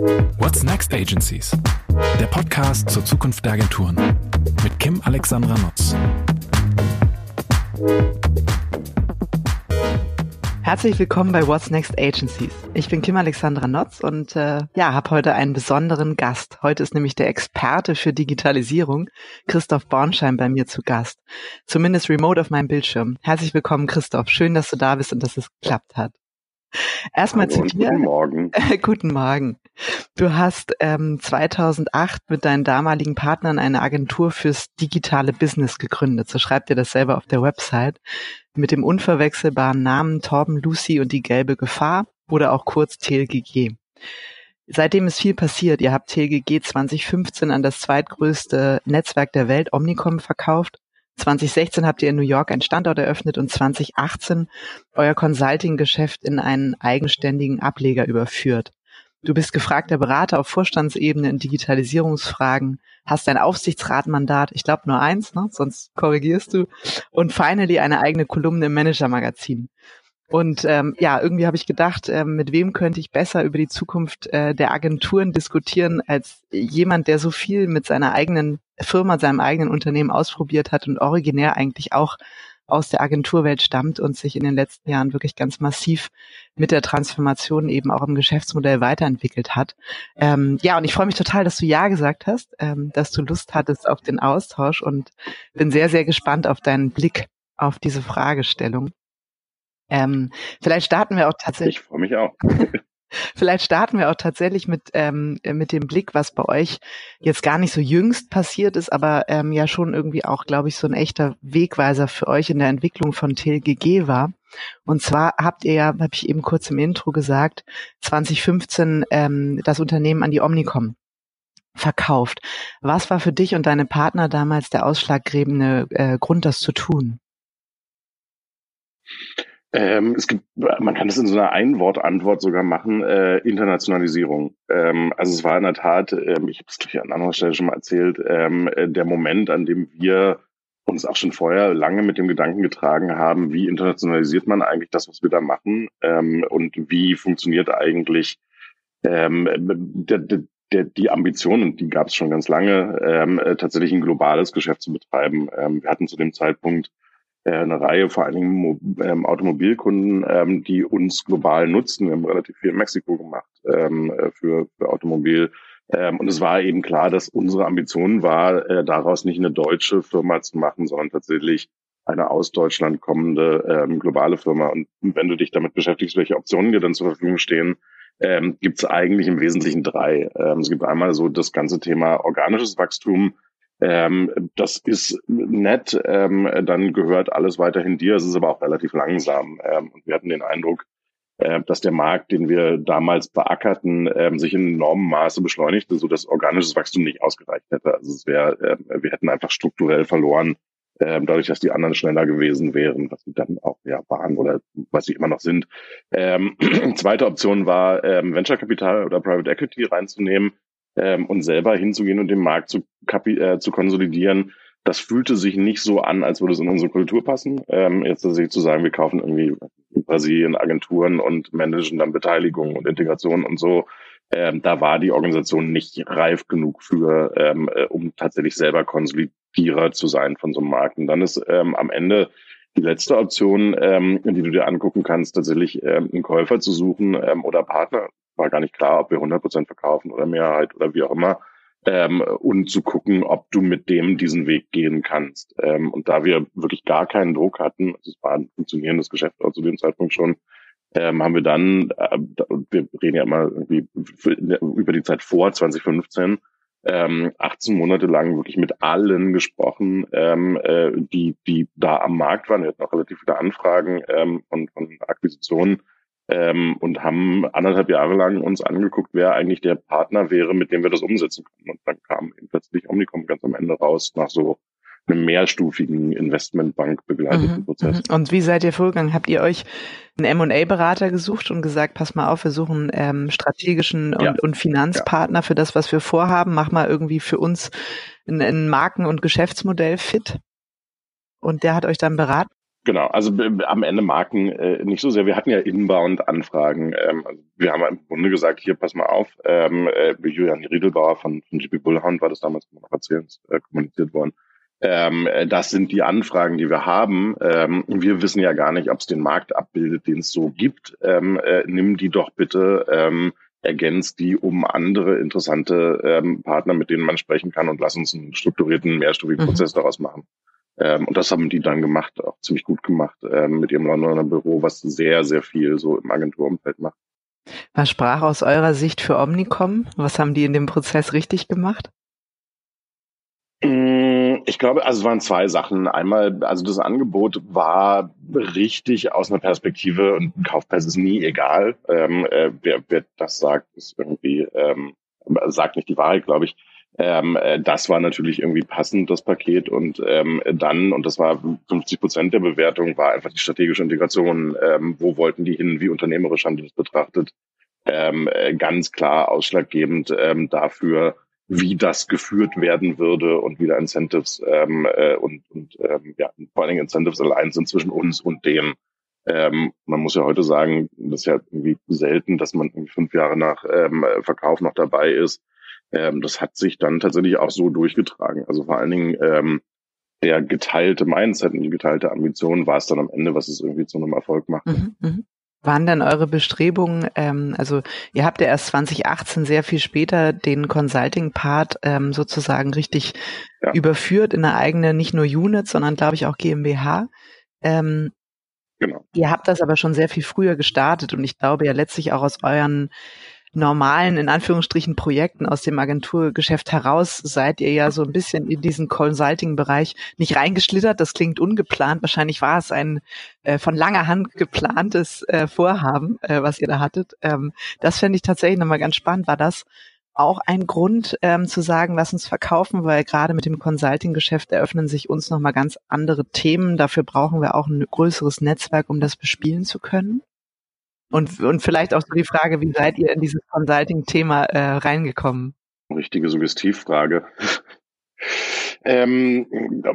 What's Next Agencies? Der Podcast zur Zukunft der Agenturen mit Kim Alexandra Nutz. Herzlich willkommen bei What's Next Agencies. Ich bin Kim Alexandra Notz und äh, ja, habe heute einen besonderen Gast. Heute ist nämlich der Experte für Digitalisierung, Christoph Bornschein, bei mir zu Gast. Zumindest remote auf meinem Bildschirm. Herzlich willkommen, Christoph. Schön, dass du da bist und dass es geklappt hat. Erstmal Hallo zu dir. Guten Morgen. guten Morgen. Du hast ähm, 2008 mit deinen damaligen Partnern eine Agentur fürs digitale Business gegründet. So schreibt ihr das selber auf der Website. Mit dem unverwechselbaren Namen Torben Lucy und die gelbe Gefahr oder auch kurz TLGG. Seitdem ist viel passiert. Ihr habt TLGG 2015 an das zweitgrößte Netzwerk der Welt, Omnicom, verkauft 2016 habt ihr in New York einen Standort eröffnet und 2018 euer Consulting-Geschäft in einen eigenständigen Ableger überführt. Du bist gefragter Berater auf Vorstandsebene in Digitalisierungsfragen, hast ein Aufsichtsratmandat, ich glaube nur eins, ne? sonst korrigierst du, und finally eine eigene Kolumne im Manager-Magazin. Und ähm, ja, irgendwie habe ich gedacht, ähm, mit wem könnte ich besser über die Zukunft äh, der Agenturen diskutieren als jemand, der so viel mit seiner eigenen Firma, seinem eigenen Unternehmen ausprobiert hat und originär eigentlich auch aus der Agenturwelt stammt und sich in den letzten Jahren wirklich ganz massiv mit der Transformation eben auch im Geschäftsmodell weiterentwickelt hat. Ähm, ja, und ich freue mich total, dass du Ja gesagt hast, ähm, dass du Lust hattest auf den Austausch und bin sehr, sehr gespannt auf deinen Blick auf diese Fragestellung. Ähm, vielleicht starten wir auch tatsächlich. Ich freue mich auch. Vielleicht starten wir auch tatsächlich mit, ähm, mit dem Blick, was bei euch jetzt gar nicht so jüngst passiert ist, aber ähm, ja schon irgendwie auch, glaube ich, so ein echter Wegweiser für euch in der Entwicklung von TLGG war. Und zwar habt ihr ja, habe ich eben kurz im Intro gesagt, 2015 ähm, das Unternehmen an die Omnicom verkauft. Was war für dich und deine Partner damals der ausschlaggebende äh, Grund, das zu tun? Ähm, es gibt, man kann es in so einer Einwort-Antwort sogar machen, äh, Internationalisierung. Ähm, also es war in der Tat, ähm, ich habe es gleich an anderer Stelle schon mal erzählt, ähm, äh, der Moment, an dem wir uns auch schon vorher lange mit dem Gedanken getragen haben, wie internationalisiert man eigentlich das, was wir da machen ähm, und wie funktioniert eigentlich ähm, der, der, der, die Ambition, und die gab es schon ganz lange, ähm, äh, tatsächlich ein globales Geschäft zu betreiben. Ähm, wir hatten zu dem Zeitpunkt eine Reihe vor allen Dingen ähm, Automobilkunden, ähm, die uns global nutzen. Wir haben relativ viel in Mexiko gemacht ähm, äh, für, für Automobil. Ähm, und es war eben klar, dass unsere Ambition war, äh, daraus nicht eine deutsche Firma zu machen, sondern tatsächlich eine aus Deutschland kommende ähm, globale Firma. Und wenn du dich damit beschäftigst, welche Optionen dir dann zur Verfügung stehen, ähm, gibt es eigentlich im Wesentlichen drei. Ähm, es gibt einmal so das ganze Thema organisches Wachstum, ähm, das ist nett, ähm, dann gehört alles weiterhin dir. Es ist aber auch relativ langsam. Ähm, wir hatten den Eindruck, äh, dass der Markt, den wir damals beackerten, ähm, sich in enormem Maße beschleunigte, so dass organisches Wachstum nicht ausgereicht hätte. Also es wäre, äh, wir hätten einfach strukturell verloren, äh, dadurch, dass die anderen schneller gewesen wären, was sie dann auch ja waren oder was sie immer noch sind. Ähm, zweite Option war, ähm, Venture Capital oder Private Equity reinzunehmen ähm, und selber hinzugehen und den Markt zu, äh, zu konsolidieren, das fühlte sich nicht so an, als würde es in unsere Kultur passen. Ähm, jetzt tatsächlich zu sagen, wir kaufen irgendwie in Brasilien Agenturen und managen dann Beteiligung und Integration und so. Ähm, da war die Organisation nicht reif genug für, ähm, äh, um tatsächlich selber Konsolidierer zu sein von so einem Markt. Und dann ist ähm, am Ende die letzte Option, ähm, die du dir angucken kannst, tatsächlich ähm, einen Käufer zu suchen ähm, oder Partner war gar nicht klar, ob wir 100 Prozent verkaufen oder Mehrheit oder wie auch immer. Ähm, und zu gucken, ob du mit dem diesen Weg gehen kannst. Ähm, und da wir wirklich gar keinen Druck hatten, also es war ein funktionierendes Geschäft auch zu dem Zeitpunkt schon, ähm, haben wir dann, äh, wir reden ja immer irgendwie über die Zeit vor 2015, ähm, 18 Monate lang wirklich mit allen gesprochen, ähm, äh, die, die da am Markt waren. Wir hatten auch relativ viele Anfragen ähm, von, von Akquisitionen ähm, und haben anderthalb Jahre lang uns angeguckt, wer eigentlich der Partner wäre, mit dem wir das umsetzen können. Und dann kam eben plötzlich Omnicom ganz am Ende raus nach so einem mehrstufigen Investmentbank begleiteten mhm, Prozess. Mhm. Und wie seid ihr vorgegangen? Habt ihr euch einen M&A-Berater gesucht und gesagt, pass mal auf, wir suchen ähm, strategischen und, ja. und Finanzpartner ja. für das, was wir vorhaben. Mach mal irgendwie für uns ein, ein Marken- und Geschäftsmodell fit. Und der hat euch dann beraten? Genau, also am Ende Marken äh, nicht so sehr. Wir hatten ja Inbound-Anfragen. Ähm, also wir haben im Grunde gesagt, hier, pass mal auf, ähm, äh, Julian Riedelbauer von, von GP Bullhound war das damals noch erzählt, äh, kommuniziert worden. Ähm, äh, das sind die Anfragen, die wir haben. Ähm, wir wissen ja gar nicht, ob es den Markt abbildet, den es so gibt. Ähm, äh, nimm die doch bitte, ähm, ergänzt die um andere interessante ähm, Partner, mit denen man sprechen kann und lass uns einen strukturierten, mehrstufigen mhm. Prozess daraus machen. Ähm, und das haben die dann gemacht, auch ziemlich gut gemacht, ähm, mit ihrem Londoner Büro, was sehr, sehr viel so im Agenturumfeld macht. Was sprach aus eurer Sicht für Omnicom? Was haben die in dem Prozess richtig gemacht? Mm, ich glaube, also es waren zwei Sachen. Einmal, also das Angebot war richtig aus einer Perspektive und Kaufpreis ist nie egal. Ähm, äh, wer, wer das sagt, ist irgendwie, ähm, sagt nicht die Wahrheit, glaube ich. Ähm, äh, das war natürlich irgendwie passend, das Paket. Und ähm, dann, und das war 50 Prozent der Bewertung, war einfach die strategische Integration. Ähm, wo wollten die hin? Wie unternehmerisch haben die das betrachtet? Ähm, äh, ganz klar ausschlaggebend ähm, dafür, wie das geführt werden würde und wie da Incentives ähm, äh, und, und ähm, ja, vor allen Dingen Incentives allein sind zwischen uns und denen. Ähm, man muss ja heute sagen, das ist ja irgendwie selten, dass man fünf Jahre nach ähm, Verkauf noch dabei ist. Ähm, das hat sich dann tatsächlich auch so durchgetragen. Also vor allen Dingen ähm, der geteilte Mindset und die geteilte Ambition war es dann am Ende, was es irgendwie zu einem Erfolg macht. Mhm, mh. Waren denn eure Bestrebungen, ähm, also ihr habt ja erst 2018 sehr viel später den Consulting-Part ähm, sozusagen richtig ja. überführt in eine eigene, nicht nur Unit, sondern glaube ich auch GmbH. Ähm, genau. Ihr habt das aber schon sehr viel früher gestartet und ich glaube ja letztlich auch aus euren normalen, in Anführungsstrichen, Projekten aus dem Agenturgeschäft heraus seid ihr ja so ein bisschen in diesen Consulting-Bereich nicht reingeschlittert. Das klingt ungeplant. Wahrscheinlich war es ein äh, von langer Hand geplantes äh, Vorhaben, äh, was ihr da hattet. Ähm, das fände ich tatsächlich nochmal ganz spannend. War das auch ein Grund ähm, zu sagen, lass uns verkaufen, weil gerade mit dem Consulting-Geschäft eröffnen sich uns nochmal ganz andere Themen. Dafür brauchen wir auch ein größeres Netzwerk, um das bespielen zu können. Und, und vielleicht auch so die Frage, wie seid ihr in dieses Consulting-Thema äh, reingekommen? Richtige Suggestivfrage. ähm,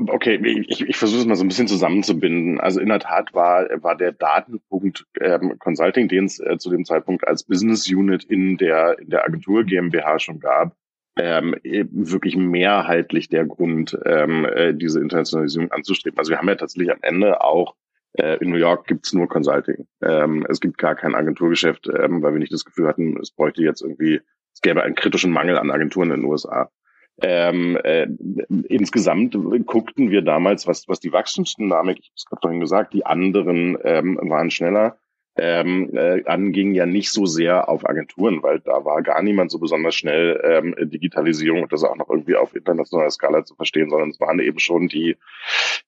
okay, ich, ich versuche es mal so ein bisschen zusammenzubinden. Also in der Tat war, war der Datenpunkt ähm, Consulting, den es äh, zu dem Zeitpunkt als Business Unit in der, in der Agentur GmbH schon gab, ähm, wirklich mehrheitlich der Grund, ähm, äh, diese Internationalisierung anzustreben. Also wir haben ja tatsächlich am Ende auch äh, in New York gibt's nur Consulting. Ähm, es gibt gar kein Agenturgeschäft, ähm, weil wir nicht das Gefühl hatten, es bräuchte jetzt irgendwie, es gäbe einen kritischen Mangel an Agenturen in den USA. Ähm, äh, insgesamt guckten wir damals, was, was die Wachstumsdynamik, ich habe es gerade vorhin gesagt, die anderen ähm, waren schneller ähm, äh, anging, ja nicht so sehr auf Agenturen, weil da war gar niemand so besonders schnell ähm, Digitalisierung und das auch noch irgendwie auf internationaler Skala zu verstehen, sondern es waren eben schon die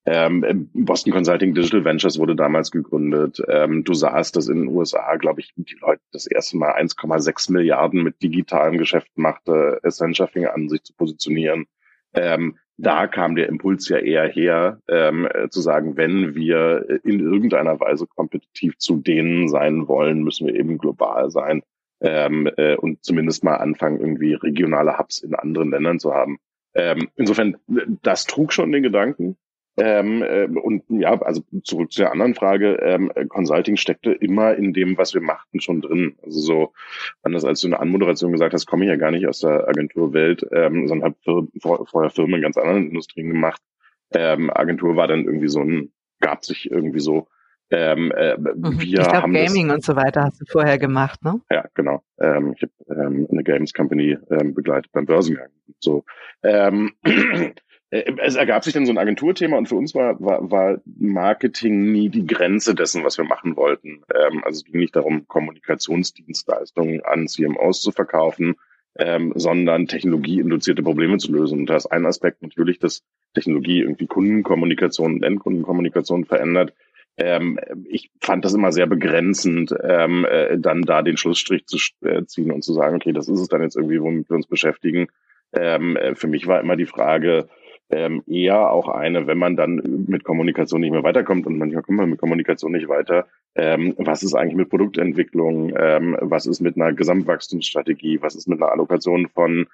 ähm, Boston Consulting Digital Ventures wurde damals gegründet. Ähm, du sahst, dass in den USA, glaube ich, die Leute das erste Mal 1,6 Milliarden mit digitalen Geschäften machte. Accenture fing an, sich zu positionieren. Ähm, da kam der Impuls ja eher her, ähm, äh, zu sagen, wenn wir in irgendeiner Weise kompetitiv zu denen sein wollen, müssen wir eben global sein ähm, äh, und zumindest mal anfangen, irgendwie regionale Hubs in anderen Ländern zu haben. Ähm, insofern, das trug schon den Gedanken. Ähm, äh, und ja, also zurück zu der anderen Frage, ähm, Consulting steckte immer in dem, was wir machten, schon drin. Also so, anders als du in der Anmoderation gesagt hast, komme ich ja gar nicht aus der Agenturwelt, ähm, sondern habe vor, vorher Firmen in ganz anderen Industrien gemacht. Ähm, Agentur war dann irgendwie so ein, gab sich irgendwie so. Ähm, äh, mhm. wir ich glaube, Gaming das, und so weiter hast du vorher gemacht, ne? Ja, genau. Ähm, ich habe ähm, eine Games Company ähm, begleitet beim Börsengang. So. Ähm, Äh, es ergab sich dann so ein Agenturthema und für uns war, war, war Marketing nie die Grenze dessen, was wir machen wollten. Ähm, also es ging nicht darum, Kommunikationsdienstleistungen an CMOs zu verkaufen, ähm, sondern technologieinduzierte Probleme zu lösen. Und da ist ein Aspekt natürlich, dass Technologie irgendwie Kundenkommunikation und Endkundenkommunikation verändert. Ähm, ich fand das immer sehr begrenzend, ähm, äh, dann da den Schlussstrich zu äh, ziehen und zu sagen, okay, das ist es dann jetzt irgendwie, womit wir uns beschäftigen. Ähm, äh, für mich war immer die Frage, ähm, eher auch eine, wenn man dann mit Kommunikation nicht mehr weiterkommt und manchmal kommt man mit Kommunikation nicht weiter, ähm, was ist eigentlich mit Produktentwicklung, ähm, was ist mit einer Gesamtwachstumsstrategie, was ist mit einer Allokation von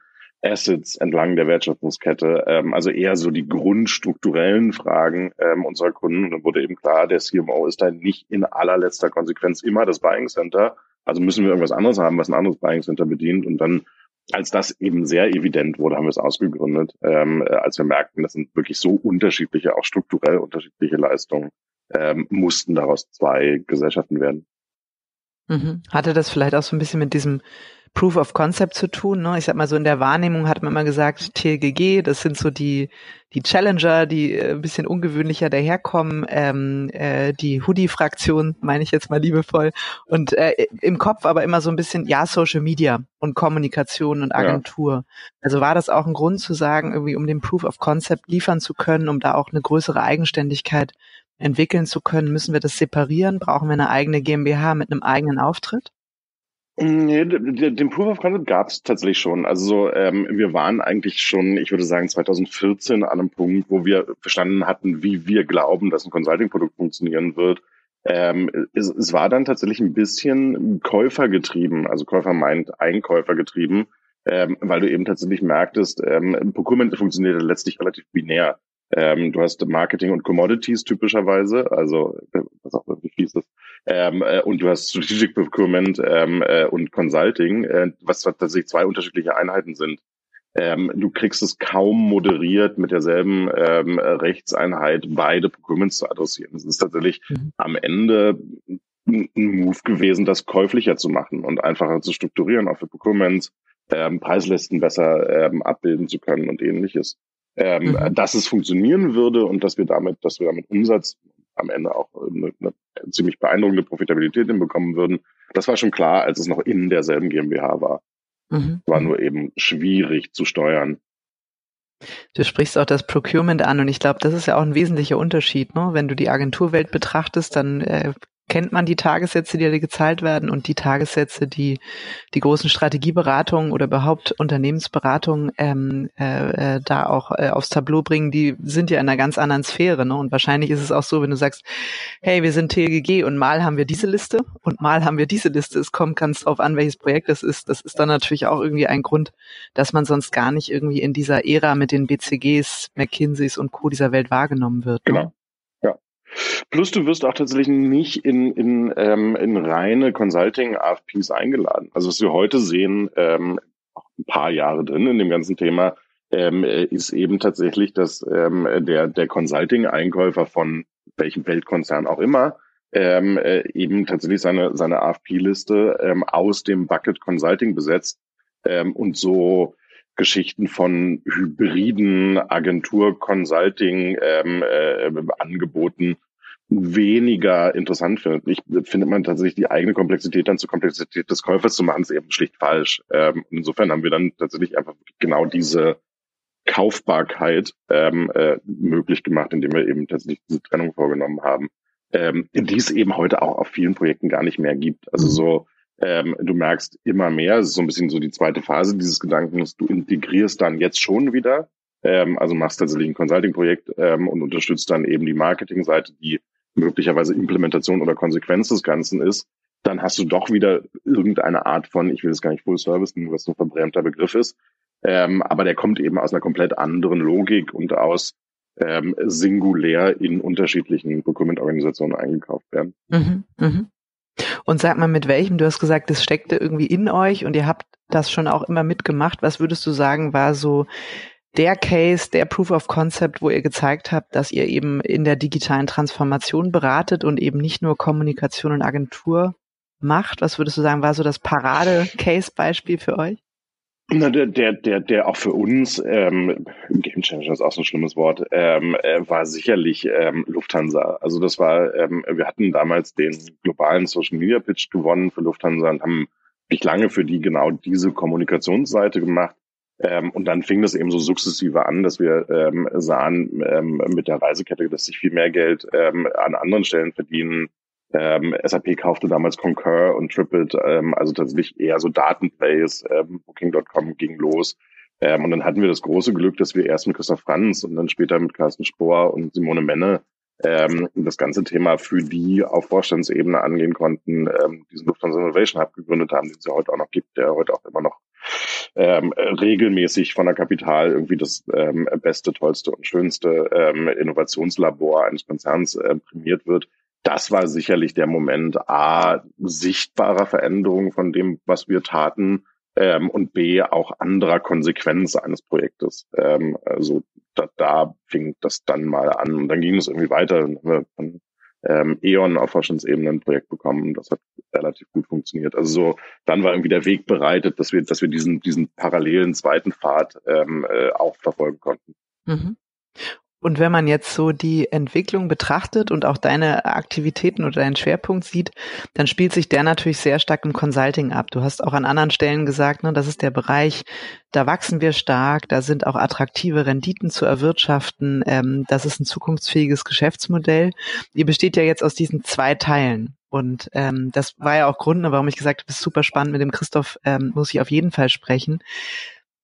Assets entlang der Wertschöpfungskette, ähm, also eher so die grundstrukturellen Fragen ähm, unserer Kunden. Und dann wurde eben klar, der CMO ist da nicht in allerletzter Konsequenz immer das Buying Center. Also müssen wir irgendwas anderes haben, was ein anderes Buying Center bedient. Und dann, als das eben sehr evident wurde, haben wir es ausgegründet, ähm, äh, als wir merkten, das sind wirklich so unterschiedliche, auch strukturell unterschiedliche Leistungen, ähm, mussten daraus zwei Gesellschaften werden. Mhm. Hatte das vielleicht auch so ein bisschen mit diesem Proof of Concept zu tun. Ne? Ich sag mal so in der Wahrnehmung hat man immer gesagt, TLGG, das sind so die die Challenger, die äh, ein bisschen ungewöhnlicher daherkommen, ähm, äh, die Hoodie-Fraktion, meine ich jetzt mal liebevoll, und äh, im Kopf aber immer so ein bisschen, ja, Social Media und Kommunikation und Agentur. Ja. Also war das auch ein Grund zu sagen, irgendwie um den Proof of Concept liefern zu können, um da auch eine größere Eigenständigkeit entwickeln zu können, müssen wir das separieren? Brauchen wir eine eigene GmbH mit einem eigenen Auftritt? Nee, den Proof of Concept gab es tatsächlich schon. Also so, ähm, wir waren eigentlich schon, ich würde sagen, 2014 an einem Punkt, wo wir verstanden hatten, wie wir glauben, dass ein Consulting-Produkt funktionieren wird. Ähm, es, es war dann tatsächlich ein bisschen käufergetrieben, also Käufer meint Einkäufer getrieben, ähm, weil du eben tatsächlich merktest, ähm, Procurement funktioniert letztlich relativ binär. Ähm, du hast Marketing und Commodities typischerweise, also was auch wirklich fies ist. Ähm, äh, und du hast Strategic Procurement ähm, äh, und Consulting, äh, was tatsächlich zwei unterschiedliche Einheiten sind. Ähm, du kriegst es kaum moderiert mit derselben ähm, Rechtseinheit beide Procurements zu adressieren. Es ist tatsächlich mhm. am Ende ein Move gewesen, das käuflicher zu machen und einfacher zu strukturieren, auch für Procurements, ähm, Preislisten besser abbilden zu können und ähnliches ähm, mhm. dass es funktionieren würde und dass wir damit, dass wir damit Umsatz am Ende auch eine, eine ziemlich beeindruckende Profitabilität hinbekommen würden. Das war schon klar, als es noch in derselben GmbH war. Mhm. War nur eben schwierig zu steuern. Du sprichst auch das Procurement an und ich glaube, das ist ja auch ein wesentlicher Unterschied. Ne? Wenn du die Agenturwelt betrachtest, dann äh, kennt man die Tagessätze, die dir gezahlt werden und die Tagessätze, die die großen Strategieberatungen oder überhaupt Unternehmensberatungen ähm, äh, äh, da auch äh, aufs Tableau bringen, die sind ja in einer ganz anderen Sphäre. Ne? Und wahrscheinlich ist es auch so, wenn du sagst, hey, wir sind TLGG und mal haben wir diese Liste und mal haben wir diese Liste. Es kommt ganz drauf an, welches Projekt das ist. Das ist dann natürlich auch irgendwie ein Grund, dass man sonst gar nicht irgendwie in dieser Ära mit den BCGs, McKinseys und Co. dieser Welt wahrgenommen wird. Ne? Genau. Plus du wirst auch tatsächlich nicht in, in, ähm, in reine Consulting-AFPs eingeladen. Also was wir heute sehen, ähm, auch ein paar Jahre drin in dem ganzen Thema, ähm, ist eben tatsächlich, dass ähm, der, der Consulting-Einkäufer von welchem Weltkonzern auch immer ähm, äh, eben tatsächlich seine, seine AFP-Liste ähm, aus dem Bucket Consulting besetzt ähm, und so Geschichten von hybriden Agentur-Consulting ähm, äh, Angeboten weniger interessant findet. Ich findet man tatsächlich die eigene Komplexität dann zur Komplexität des Käufers zu machen, ist eben schlicht falsch. Ähm, insofern haben wir dann tatsächlich einfach genau diese Kaufbarkeit ähm, äh, möglich gemacht, indem wir eben tatsächlich diese Trennung vorgenommen haben, ähm, die es eben heute auch auf vielen Projekten gar nicht mehr gibt. Also mhm. so, ähm, du merkst immer mehr, es ist so ein bisschen so die zweite Phase dieses Gedankens, du integrierst dann jetzt schon wieder, ähm, also machst tatsächlich ein Consulting-Projekt ähm, und unterstützt dann eben die Marketingseite, die möglicherweise Implementation oder Konsequenz des Ganzen ist, dann hast du doch wieder irgendeine Art von, ich will es gar nicht Full Service was so ein verbrämter Begriff ist, ähm, aber der kommt eben aus einer komplett anderen Logik und aus ähm, singulär in unterschiedlichen Procurement-Organisationen eingekauft werden. Mhm, mh. Und sag mal, mit welchem, du hast gesagt, das steckte irgendwie in euch und ihr habt das schon auch immer mitgemacht. Was würdest du sagen, war so der Case, der Proof of Concept, wo ihr gezeigt habt, dass ihr eben in der digitalen Transformation beratet und eben nicht nur Kommunikation und Agentur macht? Was würdest du sagen, war so das Parade-Case-Beispiel für euch? Na, der, der, der, der auch für uns, ähm, Game Changer ist auch so ein schlimmes Wort, ähm, äh, war sicherlich ähm, Lufthansa. Also das war, ähm, wir hatten damals den globalen Social Media Pitch gewonnen für Lufthansa und haben nicht lange für die genau diese Kommunikationsseite gemacht. Ähm, und dann fing das eben so sukzessive an, dass wir ähm, sahen ähm, mit der Reisekette, dass sich viel mehr Geld ähm, an anderen Stellen verdienen. Ähm, SAP kaufte damals Concur und Tripit, ähm, also tatsächlich eher so Datenplays. Ähm, Booking.com ging los. Ähm, und dann hatten wir das große Glück, dass wir erst mit Christoph Franz und dann später mit Carsten Spohr und Simone Menne ähm, das ganze Thema für die auf Vorstandsebene angehen konnten, ähm, diesen Lufthansa Innovation Hub gegründet haben, den es ja heute auch noch gibt, der heute auch immer noch ähm, regelmäßig von der Kapital irgendwie das ähm, beste, tollste und schönste ähm, Innovationslabor eines Konzerns äh, prämiert wird. Das war sicherlich der Moment A, sichtbarer Veränderung von dem, was wir taten, ähm, und B, auch anderer Konsequenz eines Projektes. Ähm, also da, da fing das dann mal an und dann ging es irgendwie weiter. Dann haben wir von ähm, E.ON auf Forschungsebene ein Projekt bekommen. Das hat relativ gut funktioniert. Also so, dann war irgendwie der Weg bereitet, dass wir, dass wir diesen, diesen parallelen zweiten Pfad ähm, äh, auch verfolgen konnten. Mhm. Und wenn man jetzt so die Entwicklung betrachtet und auch deine Aktivitäten oder deinen Schwerpunkt sieht, dann spielt sich der natürlich sehr stark im Consulting ab. Du hast auch an anderen Stellen gesagt, ne, das ist der Bereich, da wachsen wir stark, da sind auch attraktive Renditen zu erwirtschaften, ähm, das ist ein zukunftsfähiges Geschäftsmodell. Ihr besteht ja jetzt aus diesen zwei Teilen. Und ähm, das war ja auch Grund, warum ich gesagt habe, ist super spannend, mit dem Christoph ähm, muss ich auf jeden Fall sprechen.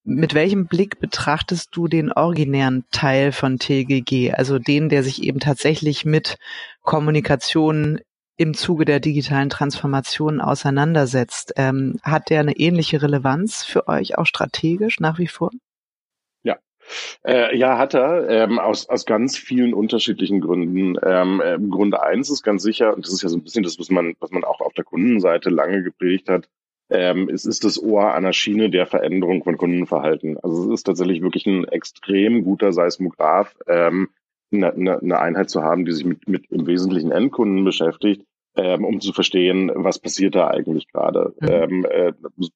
Mit welchem Blick betrachtest du den originären Teil von TGG, also den, der sich eben tatsächlich mit Kommunikation im Zuge der digitalen Transformation auseinandersetzt? Ähm, hat der eine ähnliche Relevanz für euch auch strategisch nach wie vor? Ja, äh, ja, hat er, ähm, aus, aus ganz vielen unterschiedlichen Gründen. Ähm, äh, Grund eins ist ganz sicher, und das ist ja so ein bisschen das, was man, was man auch auf der Kundenseite lange gepredigt hat, ähm, es ist das Ohr an der Schiene der Veränderung von Kundenverhalten. Also es ist tatsächlich wirklich ein extrem guter Seismograph, ähm, eine, eine, eine Einheit zu haben, die sich mit, mit im Wesentlichen Endkunden beschäftigt, ähm, um zu verstehen, was passiert da eigentlich gerade. Mhm. Ähm, äh,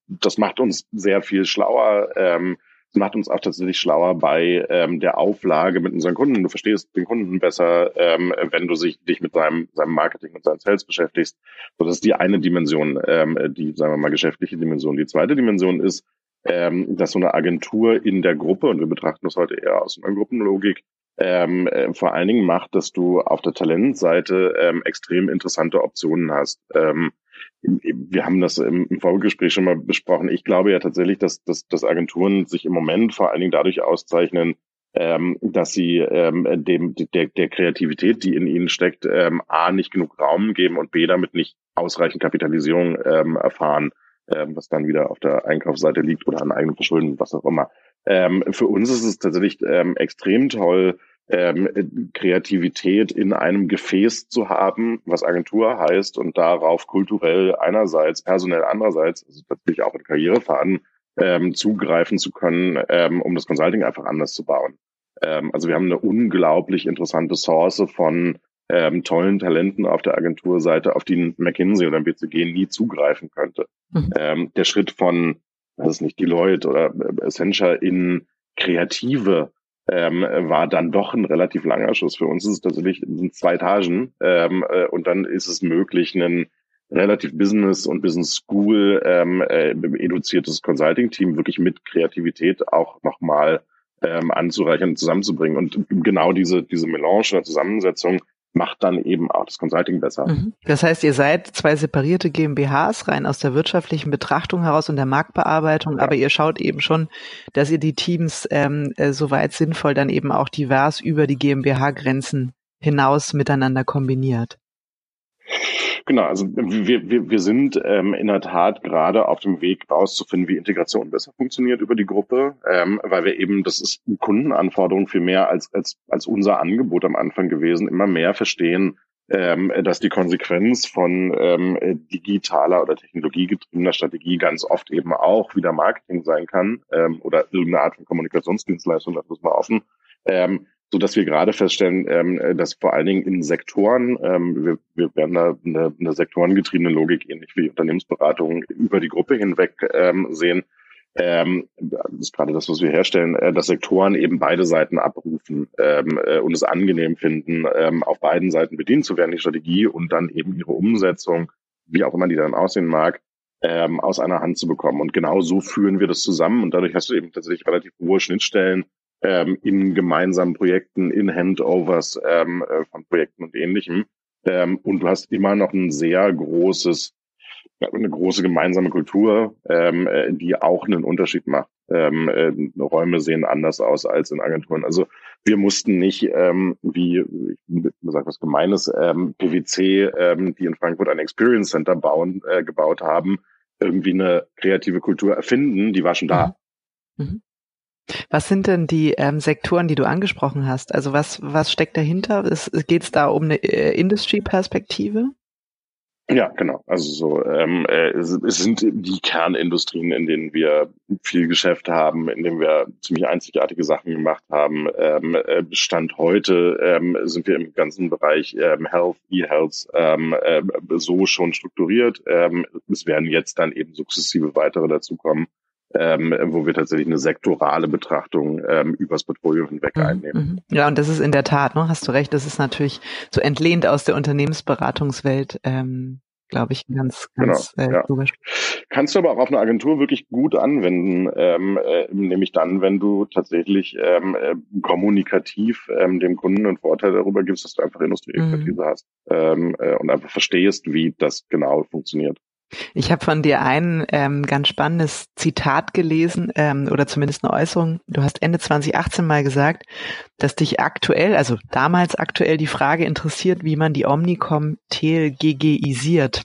das macht uns sehr viel schlauer. Ähm, macht uns auch tatsächlich schlauer bei ähm, der Auflage mit unseren Kunden. Du verstehst den Kunden besser, ähm, wenn du sich, dich mit seinem, seinem Marketing und seinen Sales beschäftigst. So, das ist die eine Dimension, ähm, die, sagen wir mal, geschäftliche Dimension. Die zweite Dimension ist, ähm, dass so eine Agentur in der Gruppe, und wir betrachten das heute eher aus einer Gruppenlogik, ähm, äh, vor allen Dingen macht, dass du auf der Talentseite ähm, extrem interessante Optionen hast. Ähm, wir haben das im, im Vorgespräch schon mal besprochen. Ich glaube ja tatsächlich, dass, dass, dass Agenturen sich im Moment vor allen Dingen dadurch auszeichnen, ähm, dass sie ähm, dem der, der Kreativität, die in ihnen steckt, ähm, a nicht genug Raum geben und b damit nicht ausreichend Kapitalisierung ähm, erfahren, ähm, was dann wieder auf der Einkaufsseite liegt oder an eigenem Verschulden, was auch immer. Ähm, für uns ist es tatsächlich ähm, extrem toll, ähm, Kreativität in einem Gefäß zu haben, was Agentur heißt und darauf kulturell einerseits, personell andererseits, also natürlich auch in Karrierefaden, ähm, zugreifen zu können, ähm, um das Consulting einfach anders zu bauen. Ähm, also wir haben eine unglaublich interessante Source von ähm, tollen Talenten auf der Agenturseite, auf die McKinsey oder BCG nie zugreifen könnte. Mhm. Ähm, der Schritt von, weiß es nicht, Deloitte oder Accenture in kreative ähm, war dann doch ein relativ langer Schuss. Für uns ist es tatsächlich sind zwei Etagen ähm, äh, und dann ist es möglich, ein relativ Business und Business School ähm, äh, eduziertes Consulting-Team wirklich mit Kreativität auch nochmal ähm, anzureichern und zusammenzubringen. Und genau diese, diese Melange Zusammensetzung macht dann eben auch das Consulting besser. Mhm. Das heißt, ihr seid zwei separierte GmbHs rein aus der wirtschaftlichen Betrachtung heraus und der Marktbearbeitung, ja. aber ihr schaut eben schon, dass ihr die Teams ähm, äh, soweit sinnvoll dann eben auch divers über die GmbH-Grenzen hinaus miteinander kombiniert. Genau, also wir, wir, wir sind ähm, in der Tat gerade auf dem Weg rauszufinden, wie Integration besser funktioniert über die Gruppe, ähm, weil wir eben, das ist eine Kundenanforderung viel mehr als, als, als unser Angebot am Anfang gewesen, immer mehr verstehen, ähm, dass die Konsequenz von ähm, digitaler oder technologiegetriebener Strategie ganz oft eben auch wieder Marketing sein kann ähm, oder irgendeine Art von Kommunikationsdienstleistung, das muss man offen. Ähm, so dass wir gerade feststellen, ähm, dass vor allen Dingen in Sektoren, ähm, wir, wir werden da eine, eine sektorengetriebene Logik ähnlich wie Unternehmensberatung über die Gruppe hinweg ähm, sehen. Ähm, das ist gerade das, was wir herstellen, äh, dass Sektoren eben beide Seiten abrufen ähm, äh, und es angenehm finden, ähm, auf beiden Seiten bedient zu werden, die Strategie und dann eben ihre Umsetzung, wie auch immer die dann aussehen mag, ähm, aus einer Hand zu bekommen. Und genau so führen wir das zusammen und dadurch hast du eben tatsächlich relativ hohe Schnittstellen ähm, in gemeinsamen Projekten, in Handovers ähm, äh, von Projekten und ähnlichem. Ähm, und du hast immer noch ein sehr großes, eine große gemeinsame Kultur, ähm, äh, die auch einen Unterschied macht. Ähm, äh, Räume sehen anders aus als in Agenturen. Also wir mussten nicht, ähm, wie, sag was Gemeines, ähm, PwC, ähm, die in Frankfurt ein Experience Center bauen, äh, gebaut haben, irgendwie eine kreative Kultur erfinden, die war schon da. Mhm. mhm. Was sind denn die ähm, Sektoren, die du angesprochen hast? Also was, was steckt dahinter? Geht es da um eine äh, Industry-Perspektive? Ja, genau. Also so, ähm, äh, es, sind die Kernindustrien, in denen wir viel Geschäft haben, in denen wir ziemlich einzigartige Sachen gemacht haben. Ähm, äh, Stand heute ähm, sind wir im ganzen Bereich ähm, Health, E-Health ähm, äh, so schon strukturiert. Ähm, es werden jetzt dann eben sukzessive weitere dazukommen ähm, wo wir tatsächlich eine sektorale Betrachtung ähm, übers Portfolio hinweg mhm. einnehmen. Mhm. Ja, und das ist in der Tat, ne, hast du recht, das ist natürlich so entlehnt aus der Unternehmensberatungswelt, ähm, glaube ich, ganz, ganz genau, äh, ja. logisch. Kannst du aber auch auf eine Agentur wirklich gut anwenden, ähm, äh, nämlich dann, wenn du tatsächlich ähm, äh, kommunikativ ähm, dem Kunden einen Vorteil darüber gibst, dass du einfach Industrieexpertise mhm. hast ähm, äh, und einfach verstehst, wie das genau funktioniert. Ich habe von dir ein ähm, ganz spannendes Zitat gelesen ähm, oder zumindest eine Äußerung. Du hast Ende 2018 mal gesagt, dass dich aktuell, also damals aktuell die Frage interessiert, wie man die Omnicom TLGGisiert.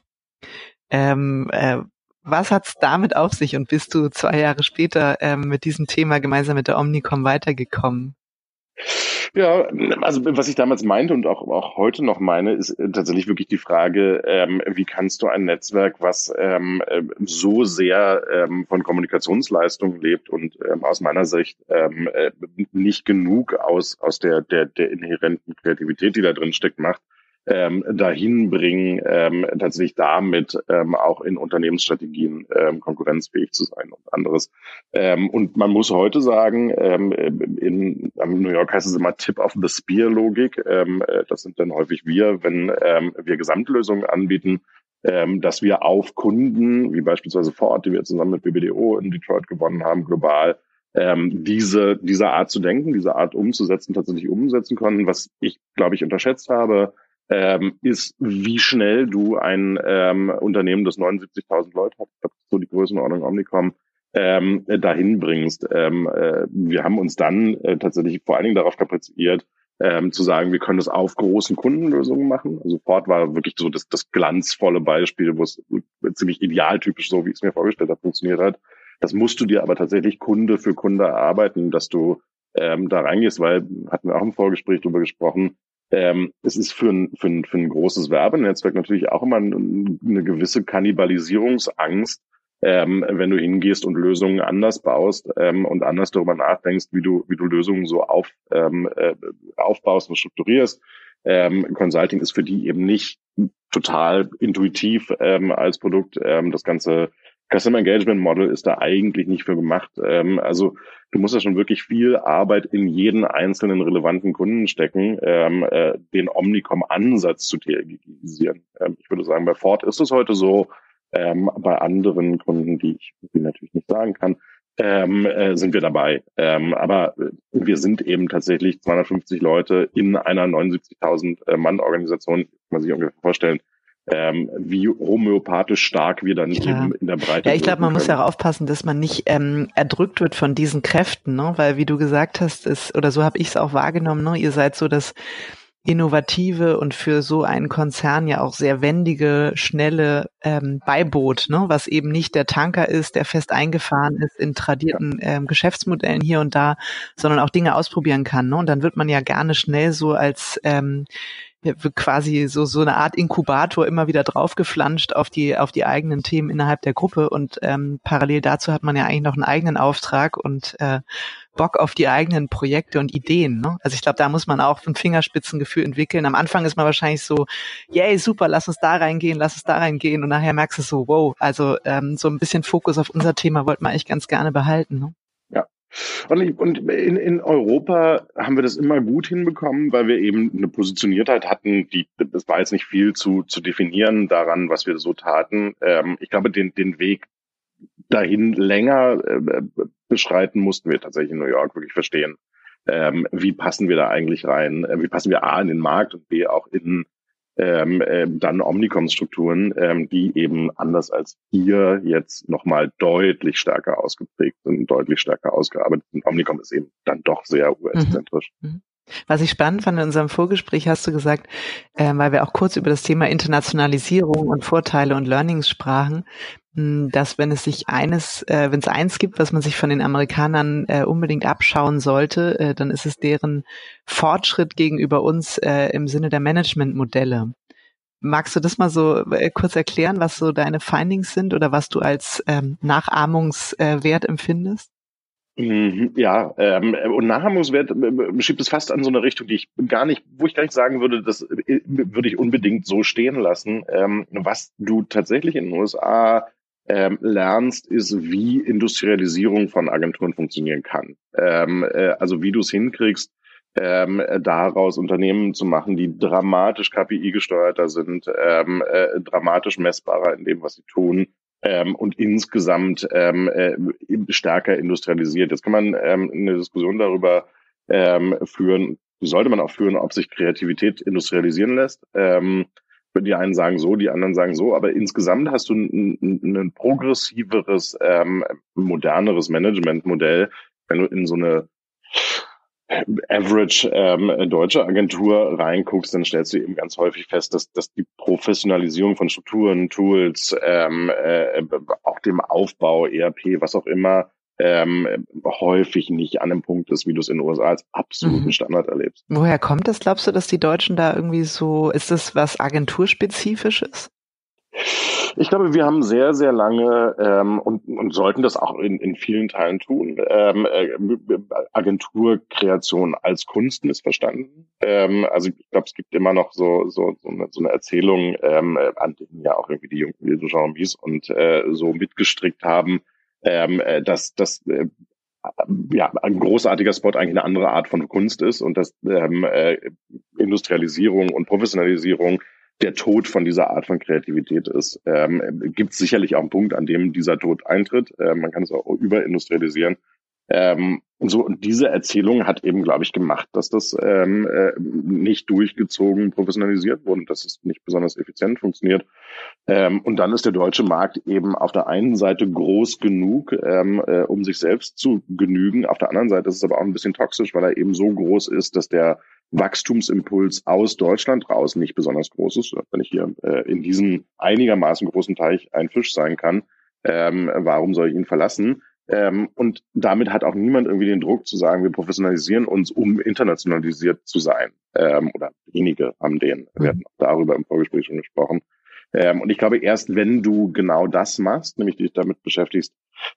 Ähm, äh, was hat's damit auf sich und bist du zwei Jahre später ähm, mit diesem Thema gemeinsam mit der Omnicom weitergekommen? Ja, also was ich damals meinte und auch, auch heute noch meine, ist äh, tatsächlich wirklich die Frage, ähm, wie kannst du ein Netzwerk, was ähm, äh, so sehr ähm, von Kommunikationsleistungen lebt und ähm, aus meiner Sicht ähm, äh, nicht genug aus, aus der, der, der inhärenten Kreativität, die da drin steckt, macht, ähm, dahin bringen, ähm, tatsächlich damit ähm, auch in Unternehmensstrategien ähm, konkurrenzfähig zu sein und anderes. Ähm, und man muss heute sagen, ähm, in, in New York heißt es immer Tip of the Spear Logik. Ähm, äh, das sind dann häufig wir, wenn ähm, wir Gesamtlösungen anbieten, ähm, dass wir auf Kunden, wie beispielsweise Ford, die wir zusammen mit BBDO in Detroit gewonnen haben, global, ähm, diese, diese Art zu denken, diese Art umzusetzen, tatsächlich umsetzen können. Was ich, glaube ich, unterschätzt habe, ähm, ist, wie schnell du ein ähm, Unternehmen, das 79.000 Leute hat, so die Größenordnung Omnicom, ähm, dahin bringst. Ähm, äh, wir haben uns dann äh, tatsächlich vor allen Dingen darauf kapaziert, ähm, zu sagen, wir können das auf großen Kundenlösungen machen. Also Ford war wirklich so das, das glanzvolle Beispiel, wo es ziemlich idealtypisch, so wie es mir vorgestellt habe, funktioniert hat. Das musst du dir aber tatsächlich Kunde für Kunde erarbeiten, dass du ähm, da reingehst, weil hatten wir auch im Vorgespräch drüber gesprochen, ähm, es ist für ein, für, ein, für ein großes Werbenetzwerk natürlich auch immer eine gewisse Kannibalisierungsangst, ähm, wenn du hingehst und Lösungen anders baust ähm, und anders darüber nachdenkst, wie du, wie du Lösungen so auf, ähm, äh, aufbaust und strukturierst. Ähm, Consulting ist für die eben nicht total intuitiv ähm, als Produkt. Ähm, das ganze Customer Engagement Model ist da eigentlich nicht für gemacht. Ähm, also du musst ja schon wirklich viel Arbeit in jeden einzelnen relevanten Kunden stecken, ähm, äh, den Omnicom-Ansatz zu theologisieren. Ähm, ich würde sagen, bei Ford ist es heute so, ähm, bei anderen Kunden, die ich natürlich nicht sagen kann, ähm, äh, sind wir dabei. Ähm, aber äh, wir sind eben tatsächlich 250 Leute in einer 79.000 äh, Mann-Organisation, kann man sich ungefähr vorstellen, ähm, wie homöopathisch stark wir dann Klar. eben in der Breite Ja, ich glaube, man können. muss ja auch aufpassen, dass man nicht ähm, erdrückt wird von diesen Kräften, ne? weil wie du gesagt hast, ist, oder so habe ich es auch wahrgenommen, ne? ihr seid so das innovative und für so einen Konzern ja auch sehr wendige, schnelle ähm, Beiboot, ne? was eben nicht der Tanker ist, der fest eingefahren ist in tradierten ähm, Geschäftsmodellen hier und da, sondern auch Dinge ausprobieren kann. Ne? Und dann wird man ja gerne schnell so als ähm, quasi so so eine Art Inkubator immer wieder draufgeflanscht auf die auf die eigenen Themen innerhalb der Gruppe und ähm, parallel dazu hat man ja eigentlich noch einen eigenen Auftrag und äh, Bock auf die eigenen Projekte und Ideen. Ne? Also ich glaube, da muss man auch ein Fingerspitzengefühl entwickeln. Am Anfang ist man wahrscheinlich so, yay, super, lass uns da reingehen, lass uns da reingehen und nachher merkst du so, wow, also ähm, so ein bisschen Fokus auf unser Thema wollten wir eigentlich ganz gerne behalten. Ne? Und, und in, in Europa haben wir das immer gut hinbekommen, weil wir eben eine Positioniertheit hatten, die, das war jetzt nicht viel zu, zu definieren daran, was wir so taten. Ähm, ich glaube, den, den Weg dahin länger äh, beschreiten mussten wir tatsächlich in New York wirklich verstehen. Ähm, wie passen wir da eigentlich rein? Äh, wie passen wir A in den Markt und B auch in ähm, äh, dann Omnicom-Strukturen, ähm, die eben anders als hier jetzt nochmal deutlich stärker ausgeprägt sind, deutlich stärker ausgearbeitet sind. Omnicom ist eben dann doch sehr US-zentrisch. Mhm. mhm. Was ich spannend fand in unserem Vorgespräch, hast du gesagt, äh, weil wir auch kurz über das Thema Internationalisierung und Vorteile und Learnings sprachen, dass wenn es sich eines, äh, wenn es eins gibt, was man sich von den Amerikanern äh, unbedingt abschauen sollte, äh, dann ist es deren Fortschritt gegenüber uns äh, im Sinne der Managementmodelle. Magst du das mal so äh, kurz erklären, was so deine Findings sind oder was du als ähm, Nachahmungswert empfindest? Mhm, ja, ähm, und Nachahmungswert äh, schiebt es fast an so eine Richtung, die ich gar nicht, wo ich gar nicht sagen würde, das äh, würde ich unbedingt so stehen lassen. Ähm, was du tatsächlich in den USA ähm, lernst, ist, wie Industrialisierung von Agenturen funktionieren kann. Ähm, äh, also wie du es hinkriegst, ähm, daraus Unternehmen zu machen, die dramatisch KPI gesteuerter sind, ähm, äh, dramatisch messbarer in dem, was sie tun ähm, und insgesamt ähm, äh, stärker industrialisiert. Jetzt kann man ähm, eine Diskussion darüber ähm, führen, sollte man auch führen, ob sich Kreativität industrialisieren lässt. Ähm, die einen sagen so, die anderen sagen so, aber insgesamt hast du ein, ein, progressiveres, ähm, moderneres Managementmodell, wenn du in so eine Average ähm, deutsche Agentur reinguckst, dann stellst du eben ganz häufig fest, dass, dass die Professionalisierung von Strukturen, Tools, ähm, äh, auch dem Aufbau, ERP, was auch immer, ähm, häufig nicht an einem Punkt ist, wie du es in den USA als absoluten mhm. Standard erlebst. Woher kommt das? Glaubst du, dass die Deutschen da irgendwie so, ist das was agenturspezifisches? Ich glaube, wir haben sehr, sehr lange ähm, und, und sollten das auch in, in vielen Teilen tun, ähm, äh, Agenturkreation als Kunst missverstanden. Ähm, also ich glaube, es gibt immer noch so, so, so, eine, so eine Erzählung, ähm, an denen ja auch irgendwie die jungen Jean-Mies und äh, so mitgestrickt haben, ähm, äh, dass, dass äh, ja, ein großartiger Spot eigentlich eine andere Art von Kunst ist und dass ähm, äh, Industrialisierung und Professionalisierung der Tod von dieser Art von Kreativität ist. Ähm, Gibt es sicherlich auch einen Punkt, an dem dieser Tod eintritt. Äh, man kann es auch überindustrialisieren. Ähm, so, und diese Erzählung hat eben, glaube ich, gemacht, dass das ähm, äh, nicht durchgezogen professionalisiert wurde, dass es nicht besonders effizient funktioniert. Ähm, und dann ist der deutsche Markt eben auf der einen Seite groß genug, ähm, äh, um sich selbst zu genügen. Auf der anderen Seite ist es aber auch ein bisschen toxisch, weil er eben so groß ist, dass der Wachstumsimpuls aus Deutschland raus nicht besonders groß ist. Wenn ich hier äh, in diesem einigermaßen großen Teich ein Fisch sein kann, ähm, warum soll ich ihn verlassen? Ähm, und damit hat auch niemand irgendwie den Druck zu sagen, wir professionalisieren uns, um internationalisiert zu sein. Ähm, oder wenige haben den. Wir hatten auch darüber im Vorgespräch schon gesprochen. Ähm, und ich glaube, erst wenn du genau das machst, nämlich dich damit beschäftigst,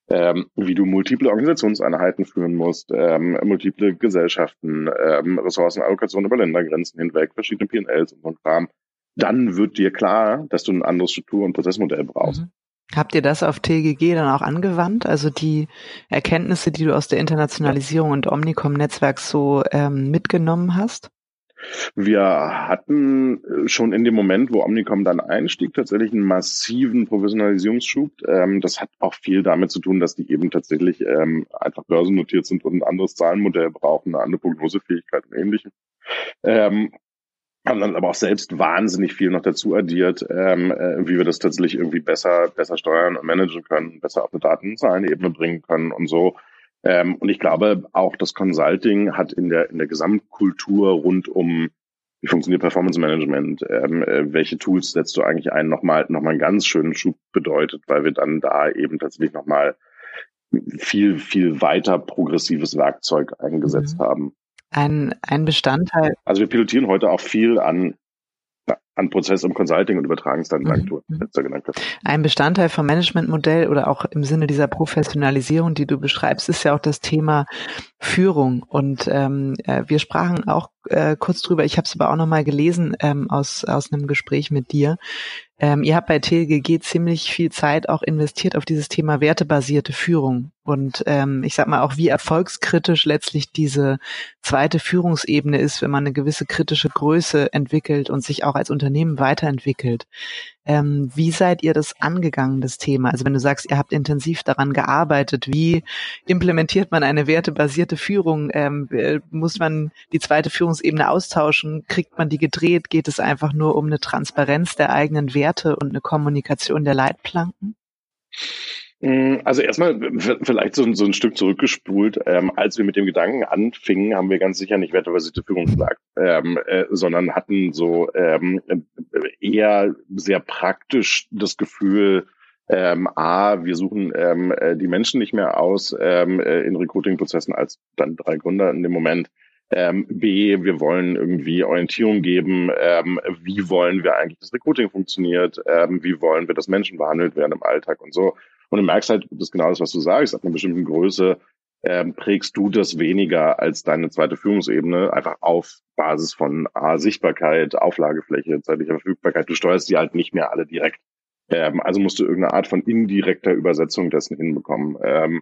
ähm, wie du multiple Organisationseinheiten führen musst, ähm, multiple Gesellschaften, ähm, Ressourcenallokation über Ländergrenzen hinweg, verschiedene PNLs und so ein Kram, dann wird dir klar, dass du ein anderes Struktur- und Prozessmodell brauchst. Mhm. Habt ihr das auf TGG dann auch angewandt? Also die Erkenntnisse, die du aus der Internationalisierung und Omnicom-Netzwerk so ähm, mitgenommen hast? Wir hatten äh, schon in dem Moment, wo Omnicom dann einstieg, tatsächlich einen massiven Professionalisierungsschub. Ähm, das hat auch viel damit zu tun, dass die eben tatsächlich ähm, einfach börsennotiert sind und ein anderes Zahlenmodell brauchen, eine andere Prognosefähigkeit und ähnlichem. Haben dann aber auch selbst wahnsinnig viel noch dazu addiert, ähm, äh, wie wir das tatsächlich irgendwie besser, besser steuern und managen können, besser auf eine Datenzahlenebene bringen können und so. Ähm, und ich glaube, auch das Consulting hat in der, in der Gesamtkultur rund um wie funktioniert Performance Management, ähm, äh, welche Tools setzt du eigentlich ein, nochmal, nochmal einen ganz schönen Schub bedeutet, weil wir dann da eben tatsächlich nochmal viel, viel weiter progressives Werkzeug eingesetzt mhm. haben. Ein, ein Bestandteil. Also wir pilotieren heute auch viel an an Prozess im Consulting und übertragen es dann mhm. Agenturen, mhm. Ein Bestandteil vom Managementmodell oder auch im Sinne dieser Professionalisierung, die du beschreibst, ist ja auch das Thema Führung. Und ähm, äh, wir sprachen auch äh, kurz drüber, ich habe es aber auch nochmal gelesen ähm, aus, aus einem Gespräch mit dir, ähm, ihr habt bei TLGG ziemlich viel Zeit auch investiert auf dieses Thema wertebasierte Führung. Und ähm, ich sag mal auch, wie erfolgskritisch letztlich diese zweite Führungsebene ist, wenn man eine gewisse kritische Größe entwickelt und sich auch als Unternehmen weiterentwickelt. Ähm, wie seid ihr das angegangen, das Thema? Also wenn du sagst, ihr habt intensiv daran gearbeitet, wie implementiert man eine wertebasierte Führung? Ähm, äh, muss man die zweite Führungsebene austauschen? Kriegt man die gedreht? Geht es einfach nur um eine Transparenz der eigenen Werte und eine Kommunikation der Leitplanken? Mm, also erstmal vielleicht so, so, ein Stück zurückgespult. Ähm, als wir mit dem Gedanken anfingen, haben wir ganz sicher nicht wertebasierte Führung gesagt, ähm, äh, sondern hatten so ähm, eher sehr praktisch das Gefühl, Ähm, A, wir suchen ähm, äh, die Menschen nicht mehr aus ähm, äh, in Recruiting-Prozessen als dann drei Gründer in dem Moment. Ähm, B, wir wollen irgendwie Orientierung geben, ähm, wie wollen wir eigentlich das Recruiting funktioniert, ähm, wie wollen wir, dass Menschen behandelt werden im Alltag und so. Und du merkst halt, das ist genau das, was du sagst, ab einer bestimmten Größe ähm, prägst du das weniger als deine zweite Führungsebene, einfach auf Basis von A, Sichtbarkeit, Auflagefläche, zeitlicher Verfügbarkeit. Du steuerst die halt nicht mehr alle direkt. Ähm, also musst du irgendeine Art von indirekter Übersetzung dessen hinbekommen. Ähm,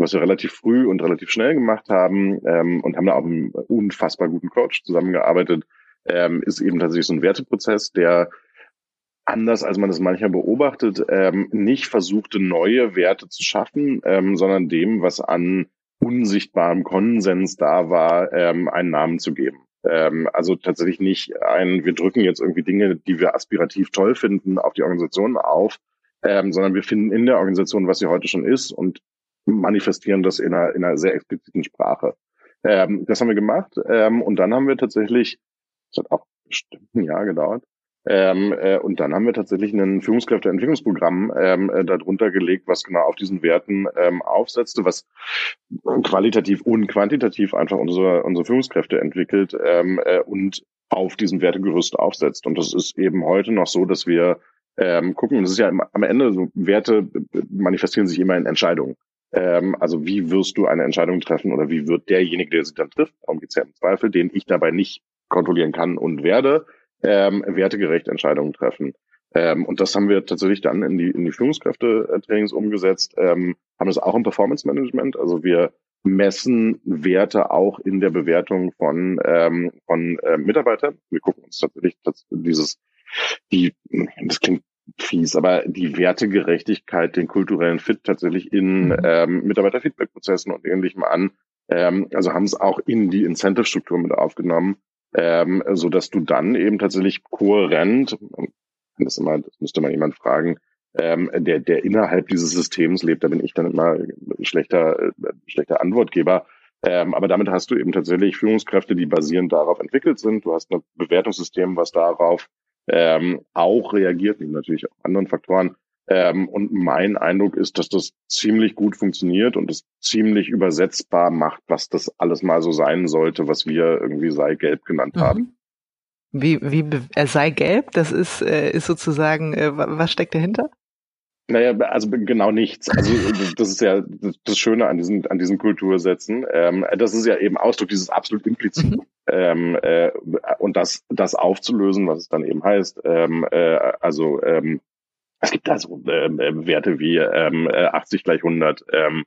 was wir relativ früh und relativ schnell gemacht haben ähm, und haben da auch einen unfassbar guten Coach zusammengearbeitet, ähm, ist eben tatsächlich so ein Werteprozess, der anders als man es manchmal beobachtet, ähm, nicht versuchte, neue Werte zu schaffen, ähm, sondern dem, was an unsichtbarem Konsens da war, ähm, einen Namen zu geben. Ähm, also tatsächlich nicht ein, wir drücken jetzt irgendwie Dinge, die wir aspirativ toll finden, auf die Organisation auf, ähm, sondern wir finden in der Organisation, was sie heute schon ist und manifestieren das in einer, in einer sehr expliziten Sprache. Ähm, das haben wir gemacht ähm, und dann haben wir tatsächlich, das hat auch bestimmt ein Jahr gedauert, ähm, äh, und dann haben wir tatsächlich ein Führungskräfteentwicklungsprogramm ähm, äh, darunter gelegt, was genau auf diesen Werten ähm, aufsetzte, was qualitativ und quantitativ einfach unsere, unsere Führungskräfte entwickelt ähm, äh, und auf diesem Wertegerüst aufsetzt. Und das ist eben heute noch so, dass wir ähm, gucken, das ist ja am Ende so, Werte manifestieren sich immer in Entscheidungen. Ähm, also wie wirst du eine Entscheidung treffen oder wie wird derjenige, der sie dann trifft, darum geht's ja im Zweifel, den ich dabei nicht kontrollieren kann und werde, ähm, wertegerecht Entscheidungen treffen. Ähm, und das haben wir tatsächlich dann in die, in die Führungskräfte-Trainings umgesetzt, ähm, haben das auch im Performance Management. Also wir messen Werte auch in der Bewertung von, ähm, von äh, Mitarbeitern. Wir gucken uns tatsächlich dieses, die, das klingt fies, aber die Wertegerechtigkeit, den kulturellen Fit tatsächlich in mhm. ähm, Mitarbeiterfeedback-Prozessen und ähnlichem an. Ähm, also haben es auch in die Incentive-Struktur mit aufgenommen ähm, so dass du dann eben tatsächlich kohärent, das, immer, das müsste man jemand fragen, ähm, der, der innerhalb dieses Systems lebt, da bin ich dann immer schlechter, äh, schlechter Antwortgeber. Ähm, aber damit hast du eben tatsächlich Führungskräfte, die basierend darauf entwickelt sind. Du hast ein Bewertungssystem, was darauf ähm, auch reagiert, neben natürlich auch anderen Faktoren, ähm, und mein Eindruck ist, dass das ziemlich gut funktioniert und es ziemlich übersetzbar macht, was das alles mal so sein sollte, was wir irgendwie sei gelb genannt mhm. haben. Wie, wie er sei gelb, das ist, äh, ist sozusagen, äh, was steckt dahinter? Naja, also genau nichts. Also das ist ja das Schöne an diesen an diesen Kultursätzen. Ähm, das ist ja eben Ausdruck dieses absolut implizit. Mhm. Ähm, äh, und das das aufzulösen, was es dann eben heißt. Ähm, äh, also ähm, es gibt da so ähm, äh, Werte wie ähm, 80 äh, gleich 100. Ähm,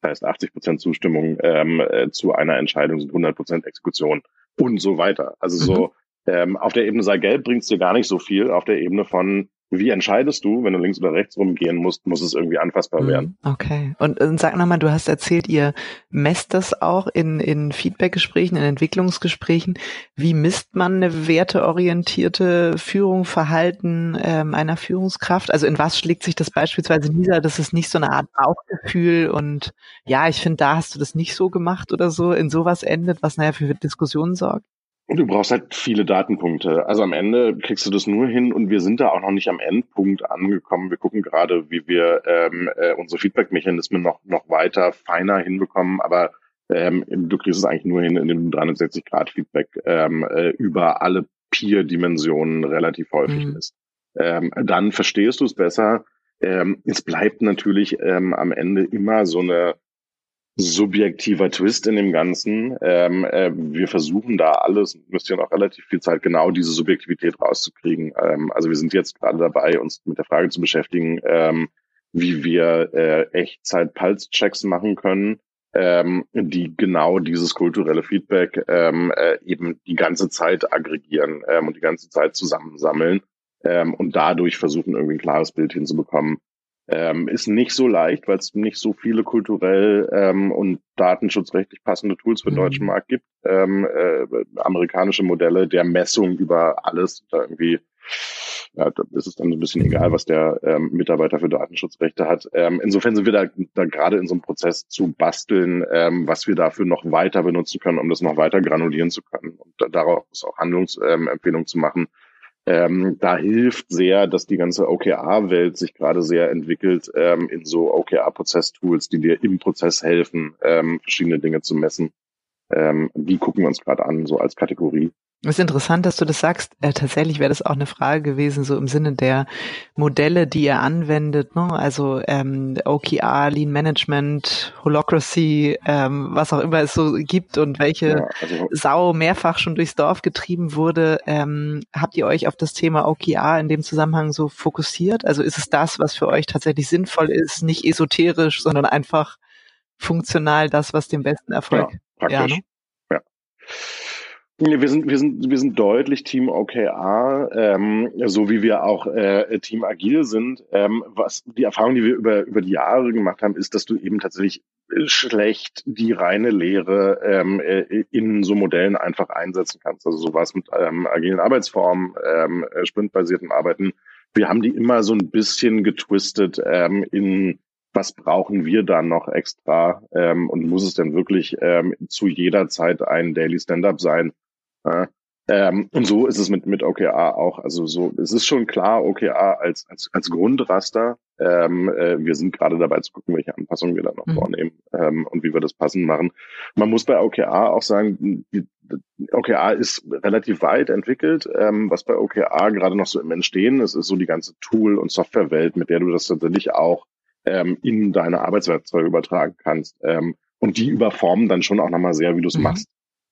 das heißt, 80 Prozent Zustimmung ähm, äh, zu einer Entscheidung sind 100 Prozent Exekution und so weiter. Also mhm. so ähm, auf der Ebene sei gelb bringt es dir gar nicht so viel. Auf der Ebene von wie entscheidest du, wenn du links oder rechts rumgehen musst, muss es irgendwie anfassbar mhm. werden. Okay. Und, und sag nochmal, du hast erzählt, ihr messt das auch in, in Feedbackgesprächen, in Entwicklungsgesprächen. Wie misst man eine werteorientierte Führung, Verhalten ähm, einer Führungskraft? Also in was schlägt sich das beispielsweise nieder? Das ist nicht so eine Art Bauchgefühl und ja, ich finde, da hast du das nicht so gemacht oder so. In sowas endet, was nachher für Diskussionen sorgt? Du brauchst halt viele Datenpunkte. Also am Ende kriegst du das nur hin und wir sind da auch noch nicht am Endpunkt angekommen. Wir gucken gerade, wie wir ähm, äh, unsere Feedback-Mechanismen noch, noch weiter feiner hinbekommen, aber ähm, du kriegst es eigentlich nur hin, in dem 360-Grad-Feedback ähm, äh, über alle Peer-Dimensionen relativ häufig mhm. ist. Ähm, dann verstehst du es besser. Ähm, es bleibt natürlich ähm, am Ende immer so eine subjektiver Twist in dem Ganzen. Ähm, äh, wir versuchen da alles, investieren auch relativ viel Zeit, genau diese Subjektivität rauszukriegen. Ähm, also wir sind jetzt gerade dabei, uns mit der Frage zu beschäftigen, ähm, wie wir äh, Echtzeit-Pulse-Checks machen können, ähm, die genau dieses kulturelle Feedback ähm, äh, eben die ganze Zeit aggregieren ähm, und die ganze Zeit zusammensammeln ähm, und dadurch versuchen, irgendwie ein klares Bild hinzubekommen, ähm, ist nicht so leicht, weil es nicht so viele kulturell ähm, und datenschutzrechtlich passende Tools für den mhm. deutschen Markt gibt. Ähm, äh, amerikanische Modelle der Messung über alles, da irgendwie ja, da ist es dann ein bisschen egal, was der ähm, Mitarbeiter für Datenschutzrechte hat. Ähm, insofern sind wir da, da gerade in so einem Prozess zu basteln, ähm, was wir dafür noch weiter benutzen können, um das noch weiter granulieren zu können und da, daraus auch Handlungsempfehlungen ähm, zu machen, Ähm, da hilft sehr, dass die ganze OKR-Welt sich gerade sehr entwickelt ähm, in so OKR-Prozess-Tools, die dir im Prozess helfen, ähm, verschiedene Dinge zu messen. Ähm, die gucken wir uns gerade an, so als Kategorie. Es ist interessant, dass du das sagst. Äh, tatsächlich wäre das auch eine Frage gewesen, so im Sinne der Modelle, die ihr anwendet, ne? also ähm, OKR, Lean Management, Holocracy, ähm, was auch immer es so gibt und welche ja, also, Sau mehrfach schon durchs Dorf getrieben wurde. Ähm, habt ihr euch auf das Thema OKR in dem Zusammenhang so fokussiert? Also ist es das, was für euch tatsächlich sinnvoll ist, nicht esoterisch, sondern einfach funktional das, was den besten Erfolg? Ja, praktisch. Ja, ne? ja. Wir sind, wir sind, wir sind deutlich Team OKR, ähm, so wie wir auch äh, Team Agil sind. Ähm, was die Erfahrung, die wir über, über die Jahre gemacht haben, ist, dass du eben tatsächlich schlecht die reine Lehre ähm, äh, in so Modellen einfach einsetzen kannst. Also sowas mit ähm, agilen Arbeitsformen, ähm, äh, sprintbasierten Arbeiten. Wir haben die immer so ein bisschen getwistet ähm, in was brauchen wir da noch extra ähm, und muss es denn wirklich ähm, zu jeder Zeit ein Daily Stand-up sein? Ja, ähm, und so ist es mit, mit OKR auch. Also so, es ist schon klar, OKR als, als, als Grundraster. Ähm, äh, wir sind gerade dabei zu gucken, welche Anpassungen wir da noch mhm. vornehmen ähm, und wie wir das passend machen. Man muss bei OKR auch sagen, die, OKR ist relativ weit entwickelt. Ähm, was bei OKR gerade noch so im Entstehen ist, ist so die ganze Tool- und Softwarewelt, mit der du das tatsächlich auch ähm, in deine Arbeitswerkzeuge übertragen kannst. Ähm, und die überformen dann schon auch nochmal sehr, wie du es mhm. machst.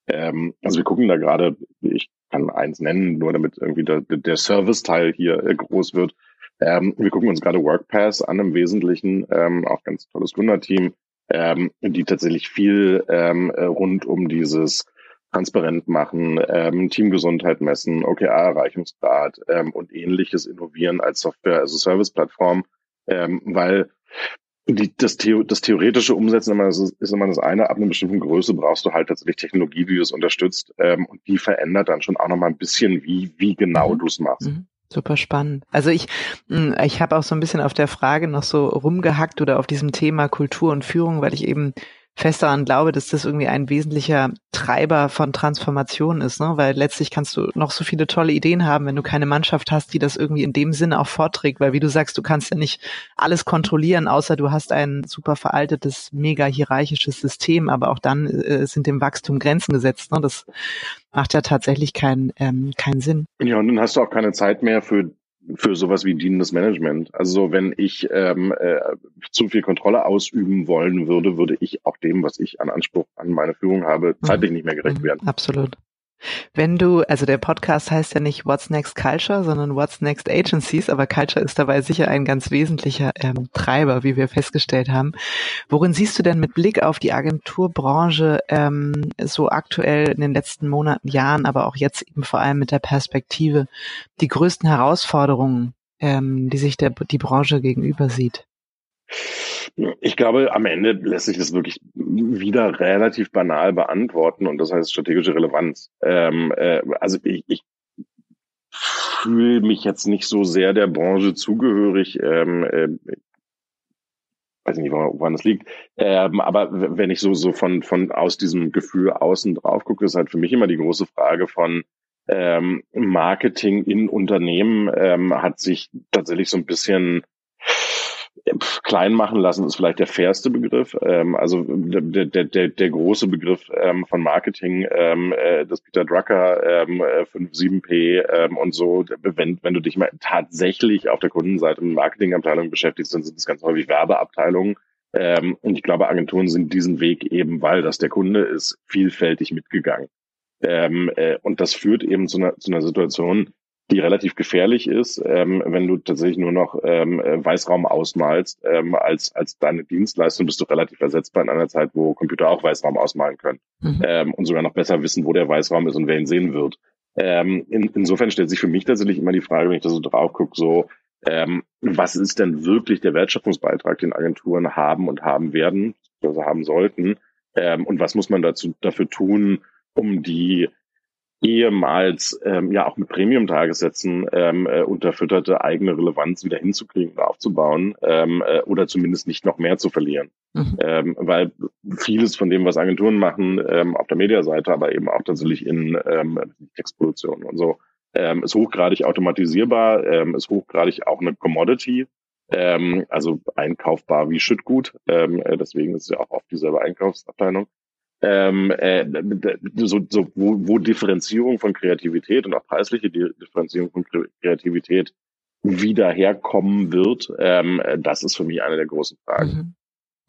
Ähm, also wir gucken da gerade, ich kann eins nennen, nur damit irgendwie der, der Service-Teil hier äh, groß wird. Ähm, wir gucken uns gerade WorkPass an im Wesentlichen, ähm, auch ganz tolles Gründerteam, ähm, die tatsächlich viel ähm, äh, rund um dieses transparent machen, ähm, Teamgesundheit messen, OKR-Erreichungsgrad ähm, und ähnliches innovieren als Software, also Service-Plattform, ähm, weil die, das, Theo, das theoretische Umsetzen immer, ist, ist immer das eine. Ab einer bestimmten Größe brauchst du halt tatsächlich Technologie, die das unterstützt. Ähm, und die verändert dann schon auch nochmal ein bisschen, wie, wie genau mhm. du es machst. Mhm. Super spannend. Also ich, hm, ich habe auch so ein bisschen auf der Frage noch so rumgehackt oder auf diesem Thema Kultur und Führung, weil ich eben fest daran glaube, dass das irgendwie ein wesentlicher Treiber von Transformation ist, ne? weil letztlich kannst du noch so viele tolle Ideen haben, wenn du keine Mannschaft hast, die das irgendwie in dem Sinne auch vorträgt, weil wie du sagst, du kannst ja nicht alles kontrollieren, außer du hast ein super veraltetes, mega hierarchisches System, aber auch dann äh, sind dem Wachstum Grenzen gesetzt. Ne? Das macht ja tatsächlich keinen ähm, keinen Sinn. Ja, und dann hast du auch keine Zeit mehr für für sowas wie dienendes Management. Also wenn ich ähm, äh, zu viel Kontrolle ausüben wollen würde, würde ich auch dem, was ich an Anspruch an meine Führung habe, mhm. zeitlich nicht mehr gerecht mhm. werden. Absolut. Wenn du, also der Podcast heißt ja nicht What's Next Culture, sondern What's Next Agencies, aber Culture ist dabei sicher ein ganz wesentlicher ähm, Treiber, wie wir festgestellt haben. Worin siehst du denn mit Blick auf die Agenturbranche ähm, so aktuell in den letzten Monaten, Jahren, aber auch jetzt eben vor allem mit der Perspektive die größten Herausforderungen, ähm, die sich der, die Branche gegenüber sieht? Ich glaube, am Ende lässt sich das wirklich wieder relativ banal beantworten und das heißt strategische Relevanz. Ähm, äh, also ich, ich fühle mich jetzt nicht so sehr der Branche zugehörig. Ähm, äh, weiß nicht, woran das liegt. Ähm, aber wenn ich so so von von aus diesem Gefühl außen drauf gucke, ist halt für mich immer die große Frage von ähm, Marketing in Unternehmen ähm, hat sich tatsächlich so ein bisschen klein machen lassen ist vielleicht der fairste Begriff. Ähm, also der, der, der, der große Begriff ähm, von Marketing, ähm, äh, das Peter Drucker, ähm, 5-7P äh, ähm, und so, wenn, wenn du dich mal tatsächlich auf der Kundenseite mit Marketingabteilungen beschäftigst, dann sind es ganz häufig Werbeabteilungen. Ähm, und ich glaube, Agenturen sind diesen Weg eben, weil das der Kunde ist, vielfältig mitgegangen. Ähm, äh, und das führt eben zu einer, zu einer Situation, die relativ gefährlich ist, ähm, wenn du tatsächlich nur noch ähm, äh, Weißraum ausmalst ähm, als als deine Dienstleistung, bist du relativ ersetzbar in einer Zeit, wo Computer auch Weißraum ausmalen können mhm. ähm, und sogar noch besser wissen, wo der Weißraum ist und wer ihn sehen wird. Ähm, in, insofern stellt sich für mich tatsächlich immer die Frage, wenn ich da so drauf gucke, so ähm, was ist denn wirklich der Wertschöpfungsbeitrag, den Agenturen haben und haben werden, also haben sollten, ähm, und was muss man dazu dafür tun, um die ehemals ähm, ja auch mit Premium-Tagessätzen ähm, äh, unterfütterte eigene Relevanz wieder hinzukriegen und aufzubauen ähm, äh, oder zumindest nicht noch mehr zu verlieren. Mhm. Ähm, weil vieles von dem, was Agenturen machen, ähm, auf der Mediaseite, aber eben auch tatsächlich in ähm, Textproduktionen und so, ähm, ist hochgradig automatisierbar, ähm, ist hochgradig auch eine Commodity, ähm, also einkaufbar wie Schüttgut. Ähm, äh, deswegen ist es ja auch oft dieselbe Einkaufsabteilung. Ähm, äh, so, so, wo, wo Differenzierung von Kreativität und auch preisliche Differenzierung von Kreativität wieder herkommen wird, ähm, das ist für mich eine der großen Fragen. Mhm.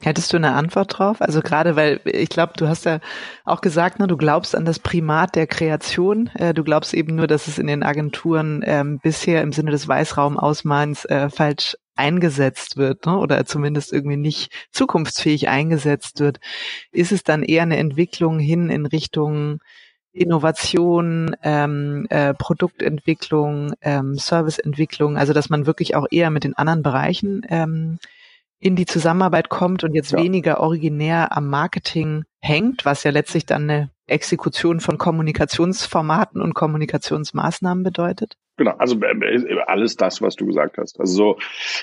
Hättest du eine Antwort drauf? Also gerade, weil ich glaube, du hast ja auch gesagt, ne, du glaubst an das Primat der Kreation. Äh, du glaubst eben nur, dass es in den Agenturen ähm, bisher im Sinne des Weißraumausmalens äh, falsch eingesetzt wird ne, oder zumindest irgendwie nicht zukunftsfähig eingesetzt wird. Ist es dann eher eine Entwicklung hin in Richtung Innovation, ähm, äh, Produktentwicklung, ähm, Serviceentwicklung, also dass man wirklich auch eher mit den anderen Bereichen ähm, in die Zusammenarbeit kommt und jetzt ja. weniger originär am Marketing hängt, was ja letztlich dann eine Exekution von Kommunikationsformaten und Kommunikationsmaßnahmen bedeutet? Genau, also äh, alles das, was du gesagt hast. Also so,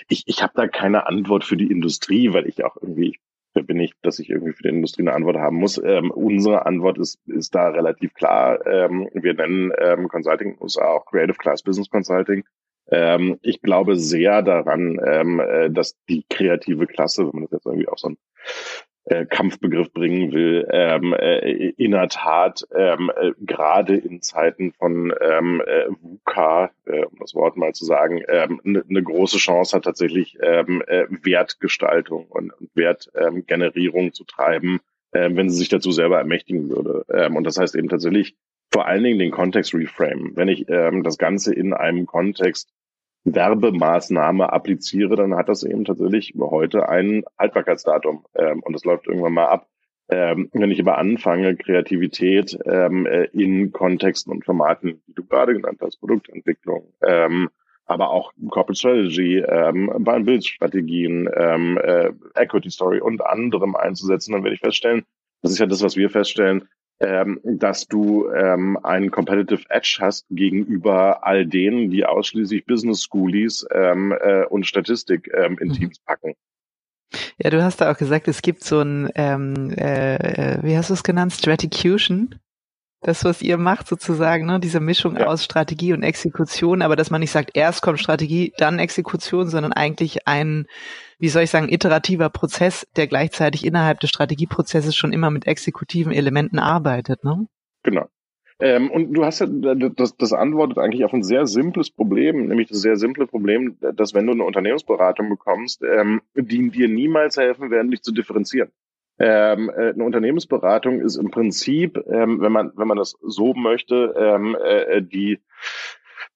ich, ich habe da keine Antwort für die Industrie, weil ich auch irgendwie, wer bin ich, dass ich irgendwie für die Industrie eine Antwort haben muss. Ähm, unsere Antwort ist, ist da relativ klar. Ähm, wir nennen ähm, Consulting USA auch Creative Class Business Consulting. Ähm, ich glaube sehr daran, ähm, äh, dass die kreative Klasse, wenn man das jetzt irgendwie auf so einen äh, Kampfbegriff bringen will, ähm, äh, in der Tat ähm, äh, gerade in Zeiten von ähm, äh, VUCA, äh, um das Wort mal zu sagen, ähm, eine ne große Chance hat tatsächlich ähm, äh, Wertgestaltung und, Wertgenerierung zu treiben, äh, wenn sie sich dazu selber ermächtigen würde. Ähm, und das heißt eben tatsächlich vor allen Dingen den Kontext reframe. Wenn ich ähm, das Ganze in einem Kontext Werbemaßnahme appliziere, dann hat das eben tatsächlich heute ein Haltbarkeitsdatum ähm, und das läuft irgendwann mal ab. Ähm, wenn ich aber anfange, Kreativität ähm, äh, in Kontexten und Formaten, wie du gerade genannt hast, Produktentwicklung, ähm, aber auch Corporate Strategy, ähm, Bildstrategien, ähm, äh, Equity Story und anderem einzusetzen, dann werde ich feststellen, das ist ja das, was wir feststellen, ähm, dass du ähm, einen Competitive Edge hast gegenüber all denen, die ausschließlich Business Schoolies ähm, äh, und Statistik ähm, in mhm. Teams packen. Ja, du hast da auch gesagt, es gibt so ein, ähm, äh, äh wie hast du es genannt, Straticution das, was ihr macht sozusagen, ne, diese Mischung ja. aus Strategie und Exekution, aber dass man nicht sagt, erst kommt Strategie, dann Exekution, sondern eigentlich ein, wie soll ich sagen, iterativer Prozess, der gleichzeitig innerhalb des Strategieprozesses schon immer mit exekutiven Elementen arbeitet, ne? Genau. Ähm, und du hast ja, das, das antwortet eigentlich auf ein sehr simples Problem, nämlich das sehr simple Problem, dass wenn du eine Unternehmensberatung bekommst, ähm, die dir niemals helfen werden, dich zu differenzieren. Ähm, äh, eine Unternehmensberatung ist im Prinzip, ähm, wenn man wenn man das so möchte, ähm, äh, die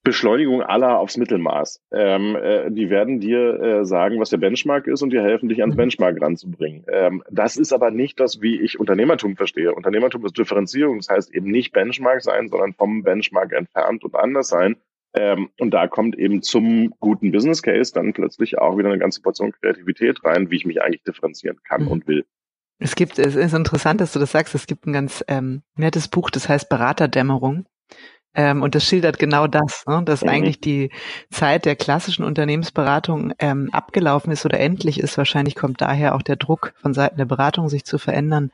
Beschleunigung aller aufs Mittelmaß. Ähm, äh, die werden dir äh, sagen, was der Benchmark ist und dir helfen, dich ans Benchmark ranzubringen. Ähm, das ist aber nicht das, wie ich Unternehmertum verstehe. Unternehmertum ist Differenzierung. Das heißt eben nicht Benchmark sein, sondern vom Benchmark entfernt und anders sein. Ähm, und da kommt eben zum guten Business Case dann plötzlich auch wieder eine ganze Portion Kreativität rein, wie ich mich eigentlich differenzieren kann mhm. und will. Es gibt, es ist interessant, dass du das sagst, es gibt ein ganz ähm, nettes Buch, das heißt Beraterdämmerung. Ähm, und das schildert genau das, ne? dass mhm. eigentlich die Zeit der klassischen Unternehmensberatung ähm, abgelaufen ist oder endlich ist. Wahrscheinlich kommt daher auch der Druck von Seiten der Beratung, sich zu verändern,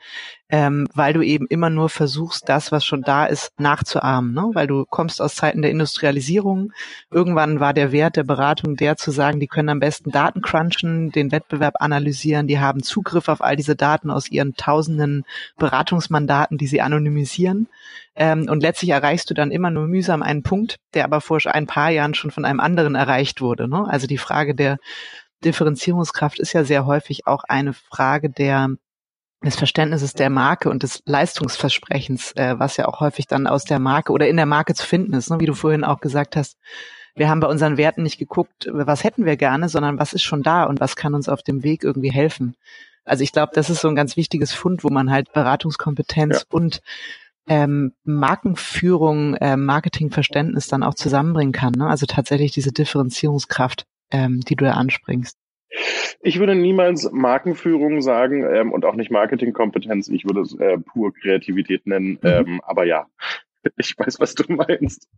ähm, weil du eben immer nur versuchst, das, was schon da ist, nachzuahmen. Ne? Weil du kommst aus Zeiten der Industrialisierung. Irgendwann war der Wert der Beratung der zu sagen, die können am besten Daten crunchen, den Wettbewerb analysieren, die haben Zugriff auf all diese Daten aus ihren tausenden Beratungsmandaten, die sie anonymisieren. Ähm, und letztlich erreichst du dann immer nur mühsam einen Punkt, der aber vor ein paar Jahren schon von einem anderen erreicht wurde. Ne? Also die Frage der Differenzierungskraft ist ja sehr häufig auch eine Frage der des Verständnisses der Marke und des Leistungsversprechens, äh, was ja auch häufig dann aus der Marke oder in der Marke zu finden ist, ne? wie du vorhin auch gesagt hast. Wir haben bei unseren Werten nicht geguckt, was hätten wir gerne, sondern was ist schon da und was kann uns auf dem Weg irgendwie helfen. Also ich glaube, das ist so ein ganz wichtiges Fund, wo man halt Beratungskompetenz ja. und ähm, Markenführung, äh, Marketingverständnis dann auch zusammenbringen kann. Ne? Also tatsächlich diese Differenzierungskraft, ähm, die du da anspringst. Ich würde niemals Markenführung sagen ähm, und auch nicht Marketingkompetenz. Ich würde es äh, pur Kreativität nennen. Mhm. Ähm, aber ja, ich weiß, was du meinst.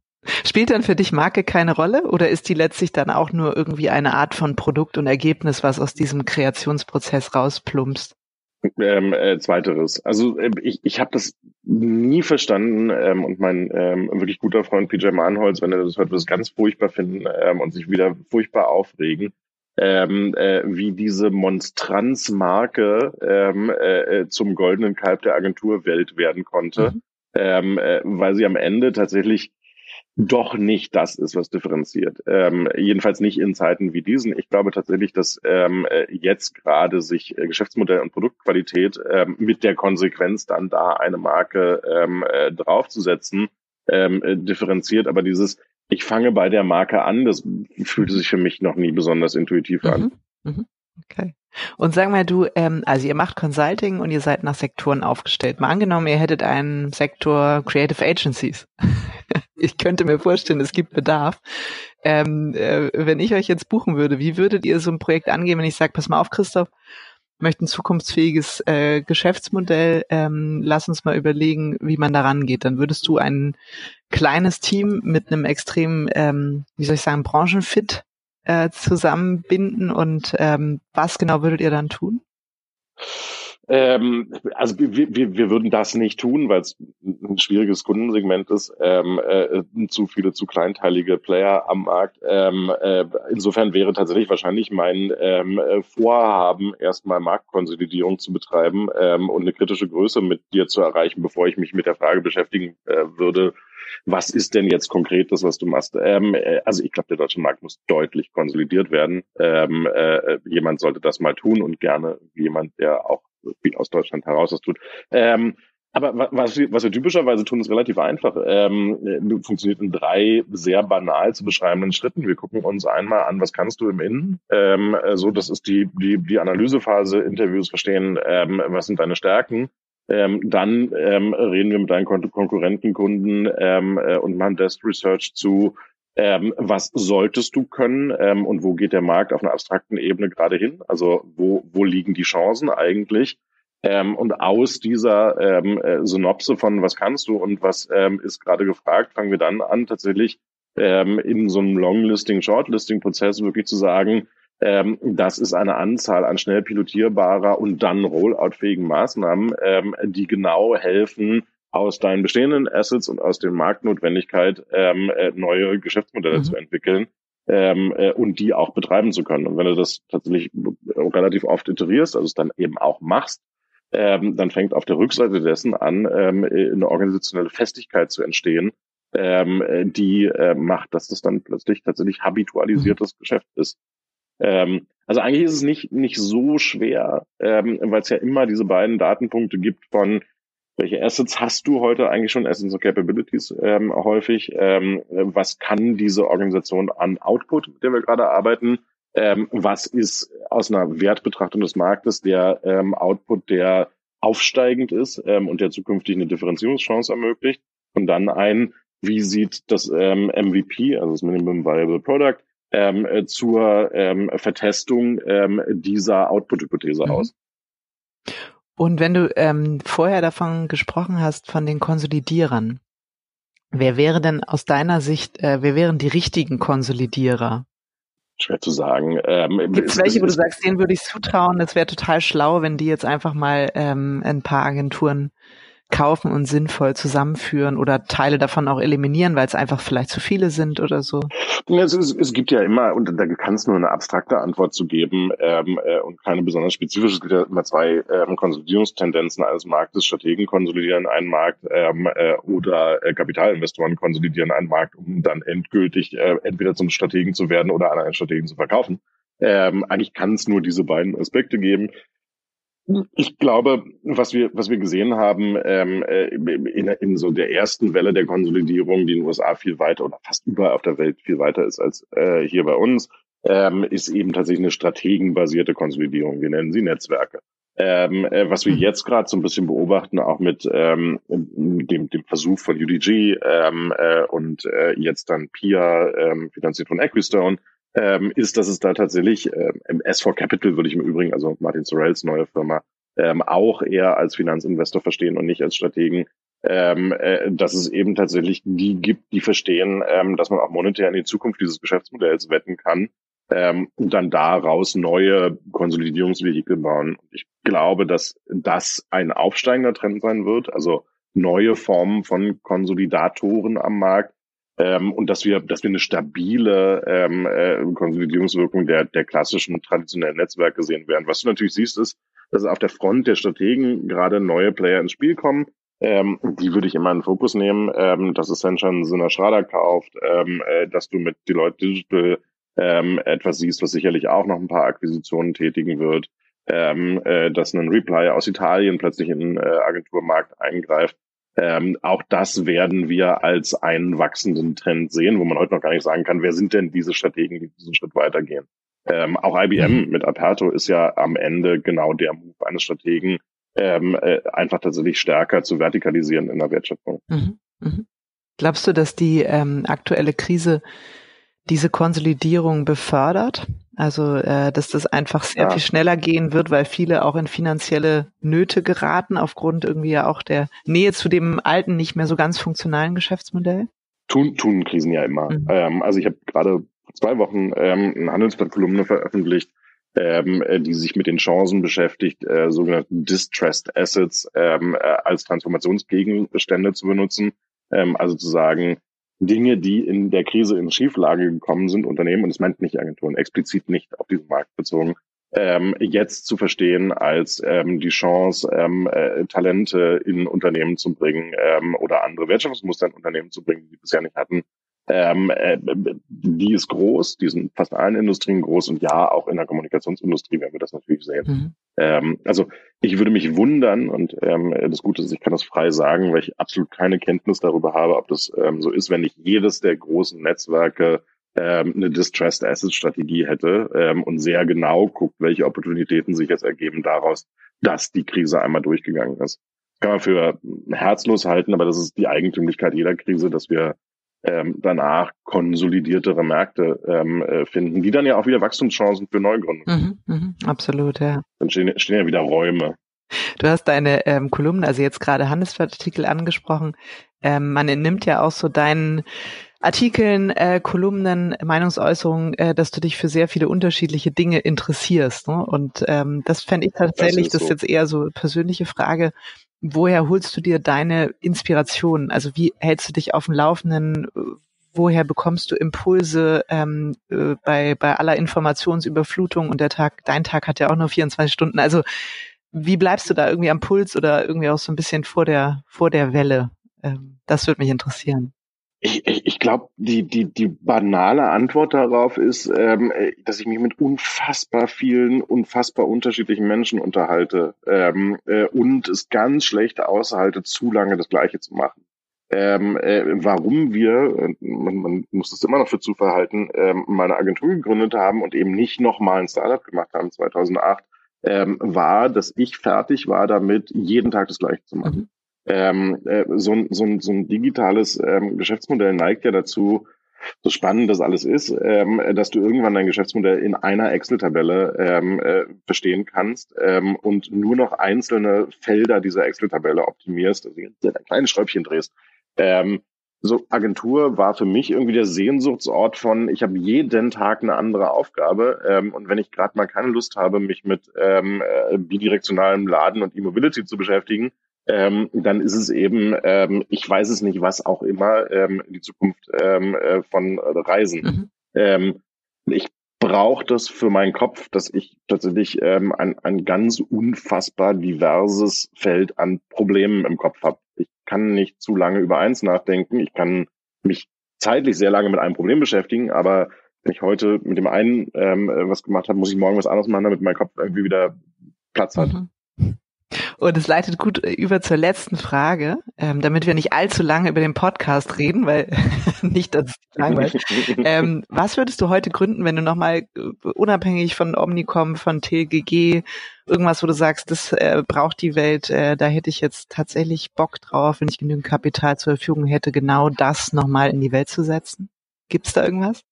Spielt dann für dich Marke keine Rolle oder ist die letztlich dann auch nur irgendwie eine Art von Produkt und Ergebnis, was aus diesem Kreationsprozess rausplumpst? Ähm, äh, zweiteres. Also äh, ich, ich habe das nie verstanden ähm, und mein ähm, wirklich guter Freund PJ Mahnholz, wenn er das hört, wird es ganz furchtbar finden ähm, und sich wieder furchtbar aufregen, ähm, äh, wie diese Monstranzmarke ähm, äh, zum goldenen Kalb der Agenturwelt werden konnte, mhm. ähm, äh, weil sie am Ende tatsächlich doch nicht das ist, was differenziert. Ähm, jedenfalls nicht in Zeiten wie diesen. Ich glaube tatsächlich, dass ähm, äh, jetzt gerade sich äh, Geschäftsmodell und Produktqualität ähm, mit der Konsequenz dann da eine Marke ähm, äh, draufzusetzen, ähm, äh, differenziert. Aber dieses, ich fange bei der Marke an, das fühlte sich für mich noch nie besonders intuitiv mhm. an. Mhm. Okay. Und sag mal du, ähm, also ihr macht Consulting und ihr seid nach Sektoren aufgestellt. Mal angenommen, ihr hättet einen Sektor Creative Agencies. ich könnte mir vorstellen, es gibt Bedarf. Ähm, äh, wenn ich euch jetzt buchen würde, wie würdet ihr so ein Projekt angehen, wenn ich sage, pass mal auf, Christoph, möchte ein zukunftsfähiges äh, Geschäftsmodell, ähm, lass uns mal überlegen, wie man da rangeht. Dann würdest du ein kleines Team mit einem extrem, ähm, wie soll ich sagen, Branchenfit äh, zusammenbinden und ähm, was genau würdet ihr dann tun? Ähm, also wir, wir, wir würden das nicht tun, weil es ein schwieriges Kundensegment ist, ähm, äh, zu viele zu kleinteilige Player am Markt. Ähm, äh, insofern wäre tatsächlich wahrscheinlich mein ähm, Vorhaben, erstmal Marktkonsolidierung zu betreiben ähm, und eine kritische Größe mit dir zu erreichen, bevor ich mich mit der Frage beschäftigen äh, würde, was ist denn jetzt konkret das, was du machst? Ähm, äh, also ich glaube, der deutsche Markt muss deutlich konsolidiert werden. Ähm, äh, jemand sollte das mal tun und gerne jemand, der auch aus Deutschland heraus das tut. Ähm, aber was, was wir typischerweise tun, ist relativ einfach. Ähm, funktioniert in drei sehr banal zu beschreibenden Schritten. Wir gucken uns einmal an, was kannst du im Innen? Ähm, so, das ist die, die, die Analysephase, Interviews verstehen, ähm, was sind deine Stärken. Ähm, dann ähm, reden wir mit deinen Kon Konkurrentenkunden ähm, äh, und machen Desk Research zu, ähm, was solltest du können ähm, und wo geht der Markt auf einer abstrakten Ebene gerade hin? Also wo, wo liegen die Chancen eigentlich? Ähm, und aus dieser ähm, äh, Synopse von was kannst du und was ähm, ist gerade gefragt, fangen wir dann an, tatsächlich ähm, in so einem Longlisting, Shortlisting-Prozess wirklich zu sagen, ähm, das ist eine Anzahl an schnell pilotierbarer und dann rolloutfähigen Maßnahmen, ähm, die genau helfen, aus deinen bestehenden Assets und aus der Marktnotwendigkeit ähm, äh, neue Geschäftsmodelle mhm. zu entwickeln ähm, äh, und die auch betreiben zu können. Und wenn du das tatsächlich relativ oft iterierst, also es dann eben auch machst, ähm, dann fängt auf der Rückseite dessen an, ähm, eine organisationelle Festigkeit zu entstehen, ähm, die äh, macht, dass das dann plötzlich tatsächlich habitualisiertes mhm. Geschäft ist. Ähm, also eigentlich ist es nicht, nicht so schwer, ähm, weil es ja immer diese beiden Datenpunkte gibt von welche Assets hast du heute eigentlich schon, Assets und Capabilities ähm, häufig, ähm, was kann diese Organisation an Output, mit der wir gerade arbeiten, ähm, was ist aus einer Wertbetrachtung des Marktes der ähm, Output, der aufsteigend ist ähm, und der zukünftig eine Differenzierungschance ermöglicht und dann ein, wie sieht das ähm, MVP, also das Minimum Viable Product, ähm, äh, zur ähm, Vertestung ähm, dieser Output-Hypothese mhm. aus. Und wenn du ähm, vorher davon gesprochen hast, von den Konsolidierern, wer wäre denn aus deiner Sicht, äh, wer wären die richtigen Konsolidierer? Schwer zu sagen. Ähm, Gibt es welche, wo du sagst, denen würde ich zutrauen, es wäre total schlau, wenn die jetzt einfach mal ähm, ein paar Agenturen kaufen und sinnvoll zusammenführen oder Teile davon auch eliminieren, weil es einfach vielleicht zu viele sind oder so? Es, es, es gibt ja immer, und da kann es nur eine abstrakte Antwort zu geben ähm, äh, und keine besonders spezifische. Es gibt ja immer zwei ähm, Konsolidierungstendenzen eines Marktes. Strategen konsolidieren einen Markt ähm, äh, oder äh, Kapitalinvestoren konsolidieren einen Markt, um dann endgültig äh, entweder zum Strategen zu werden oder an einen Strategen zu verkaufen. Ähm, eigentlich kann es nur diese beiden Aspekte geben. Ich glaube, was wir, was wir gesehen haben ähm, äh, in, in so der ersten Welle der Konsolidierung, die in den USA viel weiter oder fast überall auf der Welt viel weiter ist als äh, hier bei uns, ähm, ist eben tatsächlich eine strategenbasierte Konsolidierung. Wir nennen sie Netzwerke. Ähm, äh, was wir mhm. jetzt gerade so ein bisschen beobachten, auch mit ähm, dem, dem Versuch von UDG ähm, äh, und äh, jetzt dann PIA, ähm, finanziert von Equistone, ähm, ist, dass es da tatsächlich äh, S4 Capital würde ich im Übrigen, also Martin Sorrells neue Firma, ähm, auch eher als Finanzinvestor verstehen und nicht als Strategen, ähm, äh, dass es eben tatsächlich die gibt, die verstehen, ähm, dass man auch monetär in die Zukunft dieses Geschäftsmodells wetten kann ähm, und dann daraus neue Konsolidierungsvehikel bauen. Ich glaube, dass das ein aufsteigender Trend sein wird, also neue Formen von Konsolidatoren am Markt ähm, und dass wir, dass wir eine stabile ähm, äh, Konsolidierungswirkung der, der klassischen traditionellen Netzwerke sehen werden. Was du natürlich siehst, ist, dass auf der Front der Strategen gerade neue Player ins Spiel kommen. Ähm, die würde ich immer in den Fokus nehmen, ähm, dass Ascension Sinner Schrader kauft, ähm, äh, dass du mit Deloitte Digital ähm, etwas siehst, was sicherlich auch noch ein paar Akquisitionen tätigen wird, ähm, äh, dass ein Reply aus Italien plötzlich in den äh, Agenturmarkt eingreift. Ähm, auch das werden wir als einen wachsenden Trend sehen, wo man heute noch gar nicht sagen kann, wer sind denn diese Strategen, die diesen Schritt weitergehen. Ähm, auch IBM mhm. mit Aperto ist ja am Ende genau der Move eines Strategen, ähm, äh, einfach tatsächlich stärker zu vertikalisieren in der Wertschöpfung. Mhm. Mhm. Glaubst du, dass die ähm, aktuelle Krise diese Konsolidierung befördert? Also, äh, dass das einfach sehr ja. viel schneller gehen wird, weil viele auch in finanzielle Nöte geraten, aufgrund irgendwie ja auch der Nähe zu dem alten, nicht mehr so ganz funktionalen Geschäftsmodell? Tun, tun Krisen ja immer. Mhm. Ähm, also ich habe gerade vor zwei Wochen ähm, eine Handelsblatt-Kolumne veröffentlicht, ähm, äh, die sich mit den Chancen beschäftigt, äh, sogenannte Distressed Assets ähm, äh, als Transformationsgegenstände zu benutzen. Ähm, also zu sagen, Dinge, die in der Krise in Schieflage gekommen sind, Unternehmen, und es meint nicht Agenturen, explizit nicht auf diesen Markt bezogen, ähm, jetzt zu verstehen als ähm, die Chance, ähm, äh, Talente in Unternehmen zu bringen ähm, oder andere Wertschöpfungsmuster in Unternehmen zu bringen, die bisher nicht hatten, ähm, äh, die ist groß, die sind fast in allen Industrien groß und ja, auch in der Kommunikationsindustrie werden wir das natürlich sehen. Mhm. Ähm, also ich würde mich wundern und ähm, das Gute ist, ich kann das frei sagen, weil ich absolut keine Kenntnis darüber habe, ob das ähm, so ist, wenn nicht jedes der großen Netzwerke ähm, eine Distressed Asset Strategie hätte ähm, und sehr genau guckt, welche Opportunitäten sich jetzt ergeben daraus, dass die Krise einmal durchgegangen ist. kann man für herzlos halten, aber das ist die Eigentümlichkeit jeder Krise, dass wir ähm, danach konsolidiertere Märkte ähm, äh, finden, die dann ja auch wieder Wachstumschancen für Neugründungen. Mhm, mh, absolut, ja. Dann stehen, stehen ja wieder Räume. Du hast deine ähm, Kolumnen, also jetzt gerade Handelsblattartikel angesprochen. Ähm, man entnimmt ja auch so deinen Artikeln, äh, Kolumnen, Meinungsäußerungen, äh, dass du dich für sehr viele unterschiedliche Dinge interessierst. Ne? Und ähm, das fände ich tatsächlich, das ist, so. das ist jetzt eher so persönliche Frage, woher holst du dir deine Inspiration? Also wie hältst du dich auf dem Laufenden? Woher bekommst du Impulse ähm, äh, bei, bei aller Informationsüberflutung und der Tag, dein Tag hat ja auch nur 24 Stunden. Also wie bleibst du da irgendwie am Puls oder irgendwie auch so ein bisschen vor der, vor der Welle? Ähm, das würde mich interessieren. Ich, ich, ich glaube, die, die, die banale Antwort darauf ist, ähm, dass ich mich mit unfassbar vielen, unfassbar unterschiedlichen Menschen unterhalte ähm, äh, und es ganz schlecht aushalte, zu lange das Gleiche zu machen. Ähm, äh, warum wir, man, man muss es immer noch für Zufall halten, ähm, meine Agentur gegründet haben und eben nicht nochmal ein Startup gemacht haben 2008, ähm, war, dass ich fertig war damit, jeden Tag das Gleiche zu machen. Mhm ähm, äh, so, ein, so, ein, so ein digitales ähm, Geschäftsmodell neigt ja dazu, so spannend das alles ist, ähm, dass du irgendwann dein Geschäftsmodell in einer Excel-Tabelle ähm, äh, verstehen kannst ähm, und nur noch einzelne Felder dieser Excel-Tabelle optimierst, also ein kleines Schräubchen drehst. Ähm, so Agentur war für mich irgendwie der Sehnsuchtsort von, ich habe jeden Tag eine andere Aufgabe ähm, und wenn ich gerade mal keine Lust habe, mich mit ähm, äh, bidirektionalem Laden und E-Mobility zu beschäftigen, ähm, dann ist es eben, ähm, ich weiß es nicht, was auch immer, ähm, die Zukunft ähm, äh, von Reisen. Mhm. Ähm, ich brauche das für meinen Kopf, dass ich tatsächlich ähm, ein, ein ganz unfassbar diverses Feld an Problemen im Kopf habe. Ich kann nicht zu lange über eins nachdenken. Ich kann mich zeitlich sehr lange mit einem Problem beschäftigen, aber wenn ich heute mit dem einen ähm, äh, was gemacht habe, muss ich morgen was anderes machen, damit mein Kopf irgendwie wieder Platz hat. Mhm. Und es leitet gut über zur letzten Frage, ähm, damit wir nicht allzu lange über den Podcast reden, weil nicht, dass es langweilig. ähm, was würdest du heute gründen, wenn du nochmal äh, unabhängig von Omnicom, von TGG, irgendwas, wo du sagst, das äh, braucht die Welt, äh, da hätte ich jetzt tatsächlich Bock drauf, wenn ich genügend Kapital zur Verfügung hätte, genau das nochmal in die Welt zu setzen? Gibt's da irgendwas?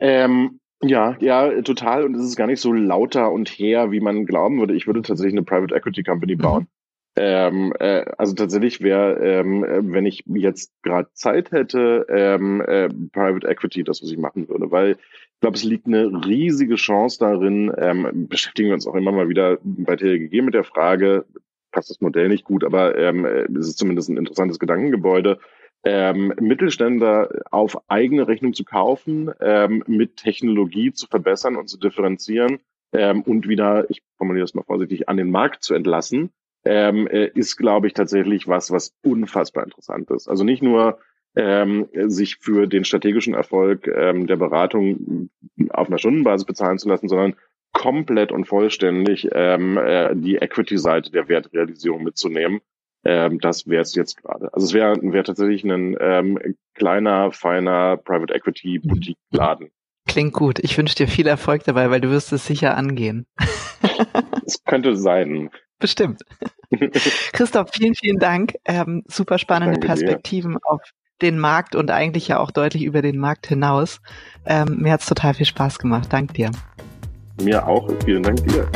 Ähm, ja, ja, total. Und es ist gar nicht so lauter und her, wie man glauben würde. Ich würde tatsächlich eine Private Equity Company mhm. bauen. Ähm, äh, also tatsächlich wäre, ähm, wenn ich jetzt gerade Zeit hätte, ähm, äh, Private Equity das, was ich machen würde, weil ich glaube, es liegt eine riesige Chance darin, ähm, beschäftigen wir uns auch immer mal wieder bei TLGG mit der Frage, passt das Modell nicht gut, aber ähm, es ist zumindest ein interessantes Gedankengebäude, ähm, Mittelständler auf eigene Rechnung zu kaufen, ähm, mit Technologie zu verbessern und zu differenzieren ähm, und wieder, ich formuliere das mal vorsichtig, an den Markt zu entlassen, ähm, äh, ist, glaube ich, tatsächlich was, was unfassbar interessant ist. Also nicht nur ähm, sich für den strategischen Erfolg ähm, der Beratung auf einer Stundenbasis bezahlen zu lassen, sondern komplett und vollständig ähm, äh, die Equity-Seite der Wertrealisierung mitzunehmen. Ähm, das wäre es jetzt gerade. Also es wäre wär tatsächlich ein ähm, kleiner, feiner Private Equity Boutique-Laden. Klingt gut. Ich wünsche dir viel Erfolg dabei, weil du wirst es sicher angehen. Es könnte sein. Bestimmt. Christoph, vielen, vielen Dank. Ähm, super spannende Danke Perspektiven dir. auf den Markt und eigentlich ja auch deutlich über den Markt hinaus. Ähm, mir hat's total viel Spaß gemacht. Dank dir. Mir auch. Vielen Dank dir.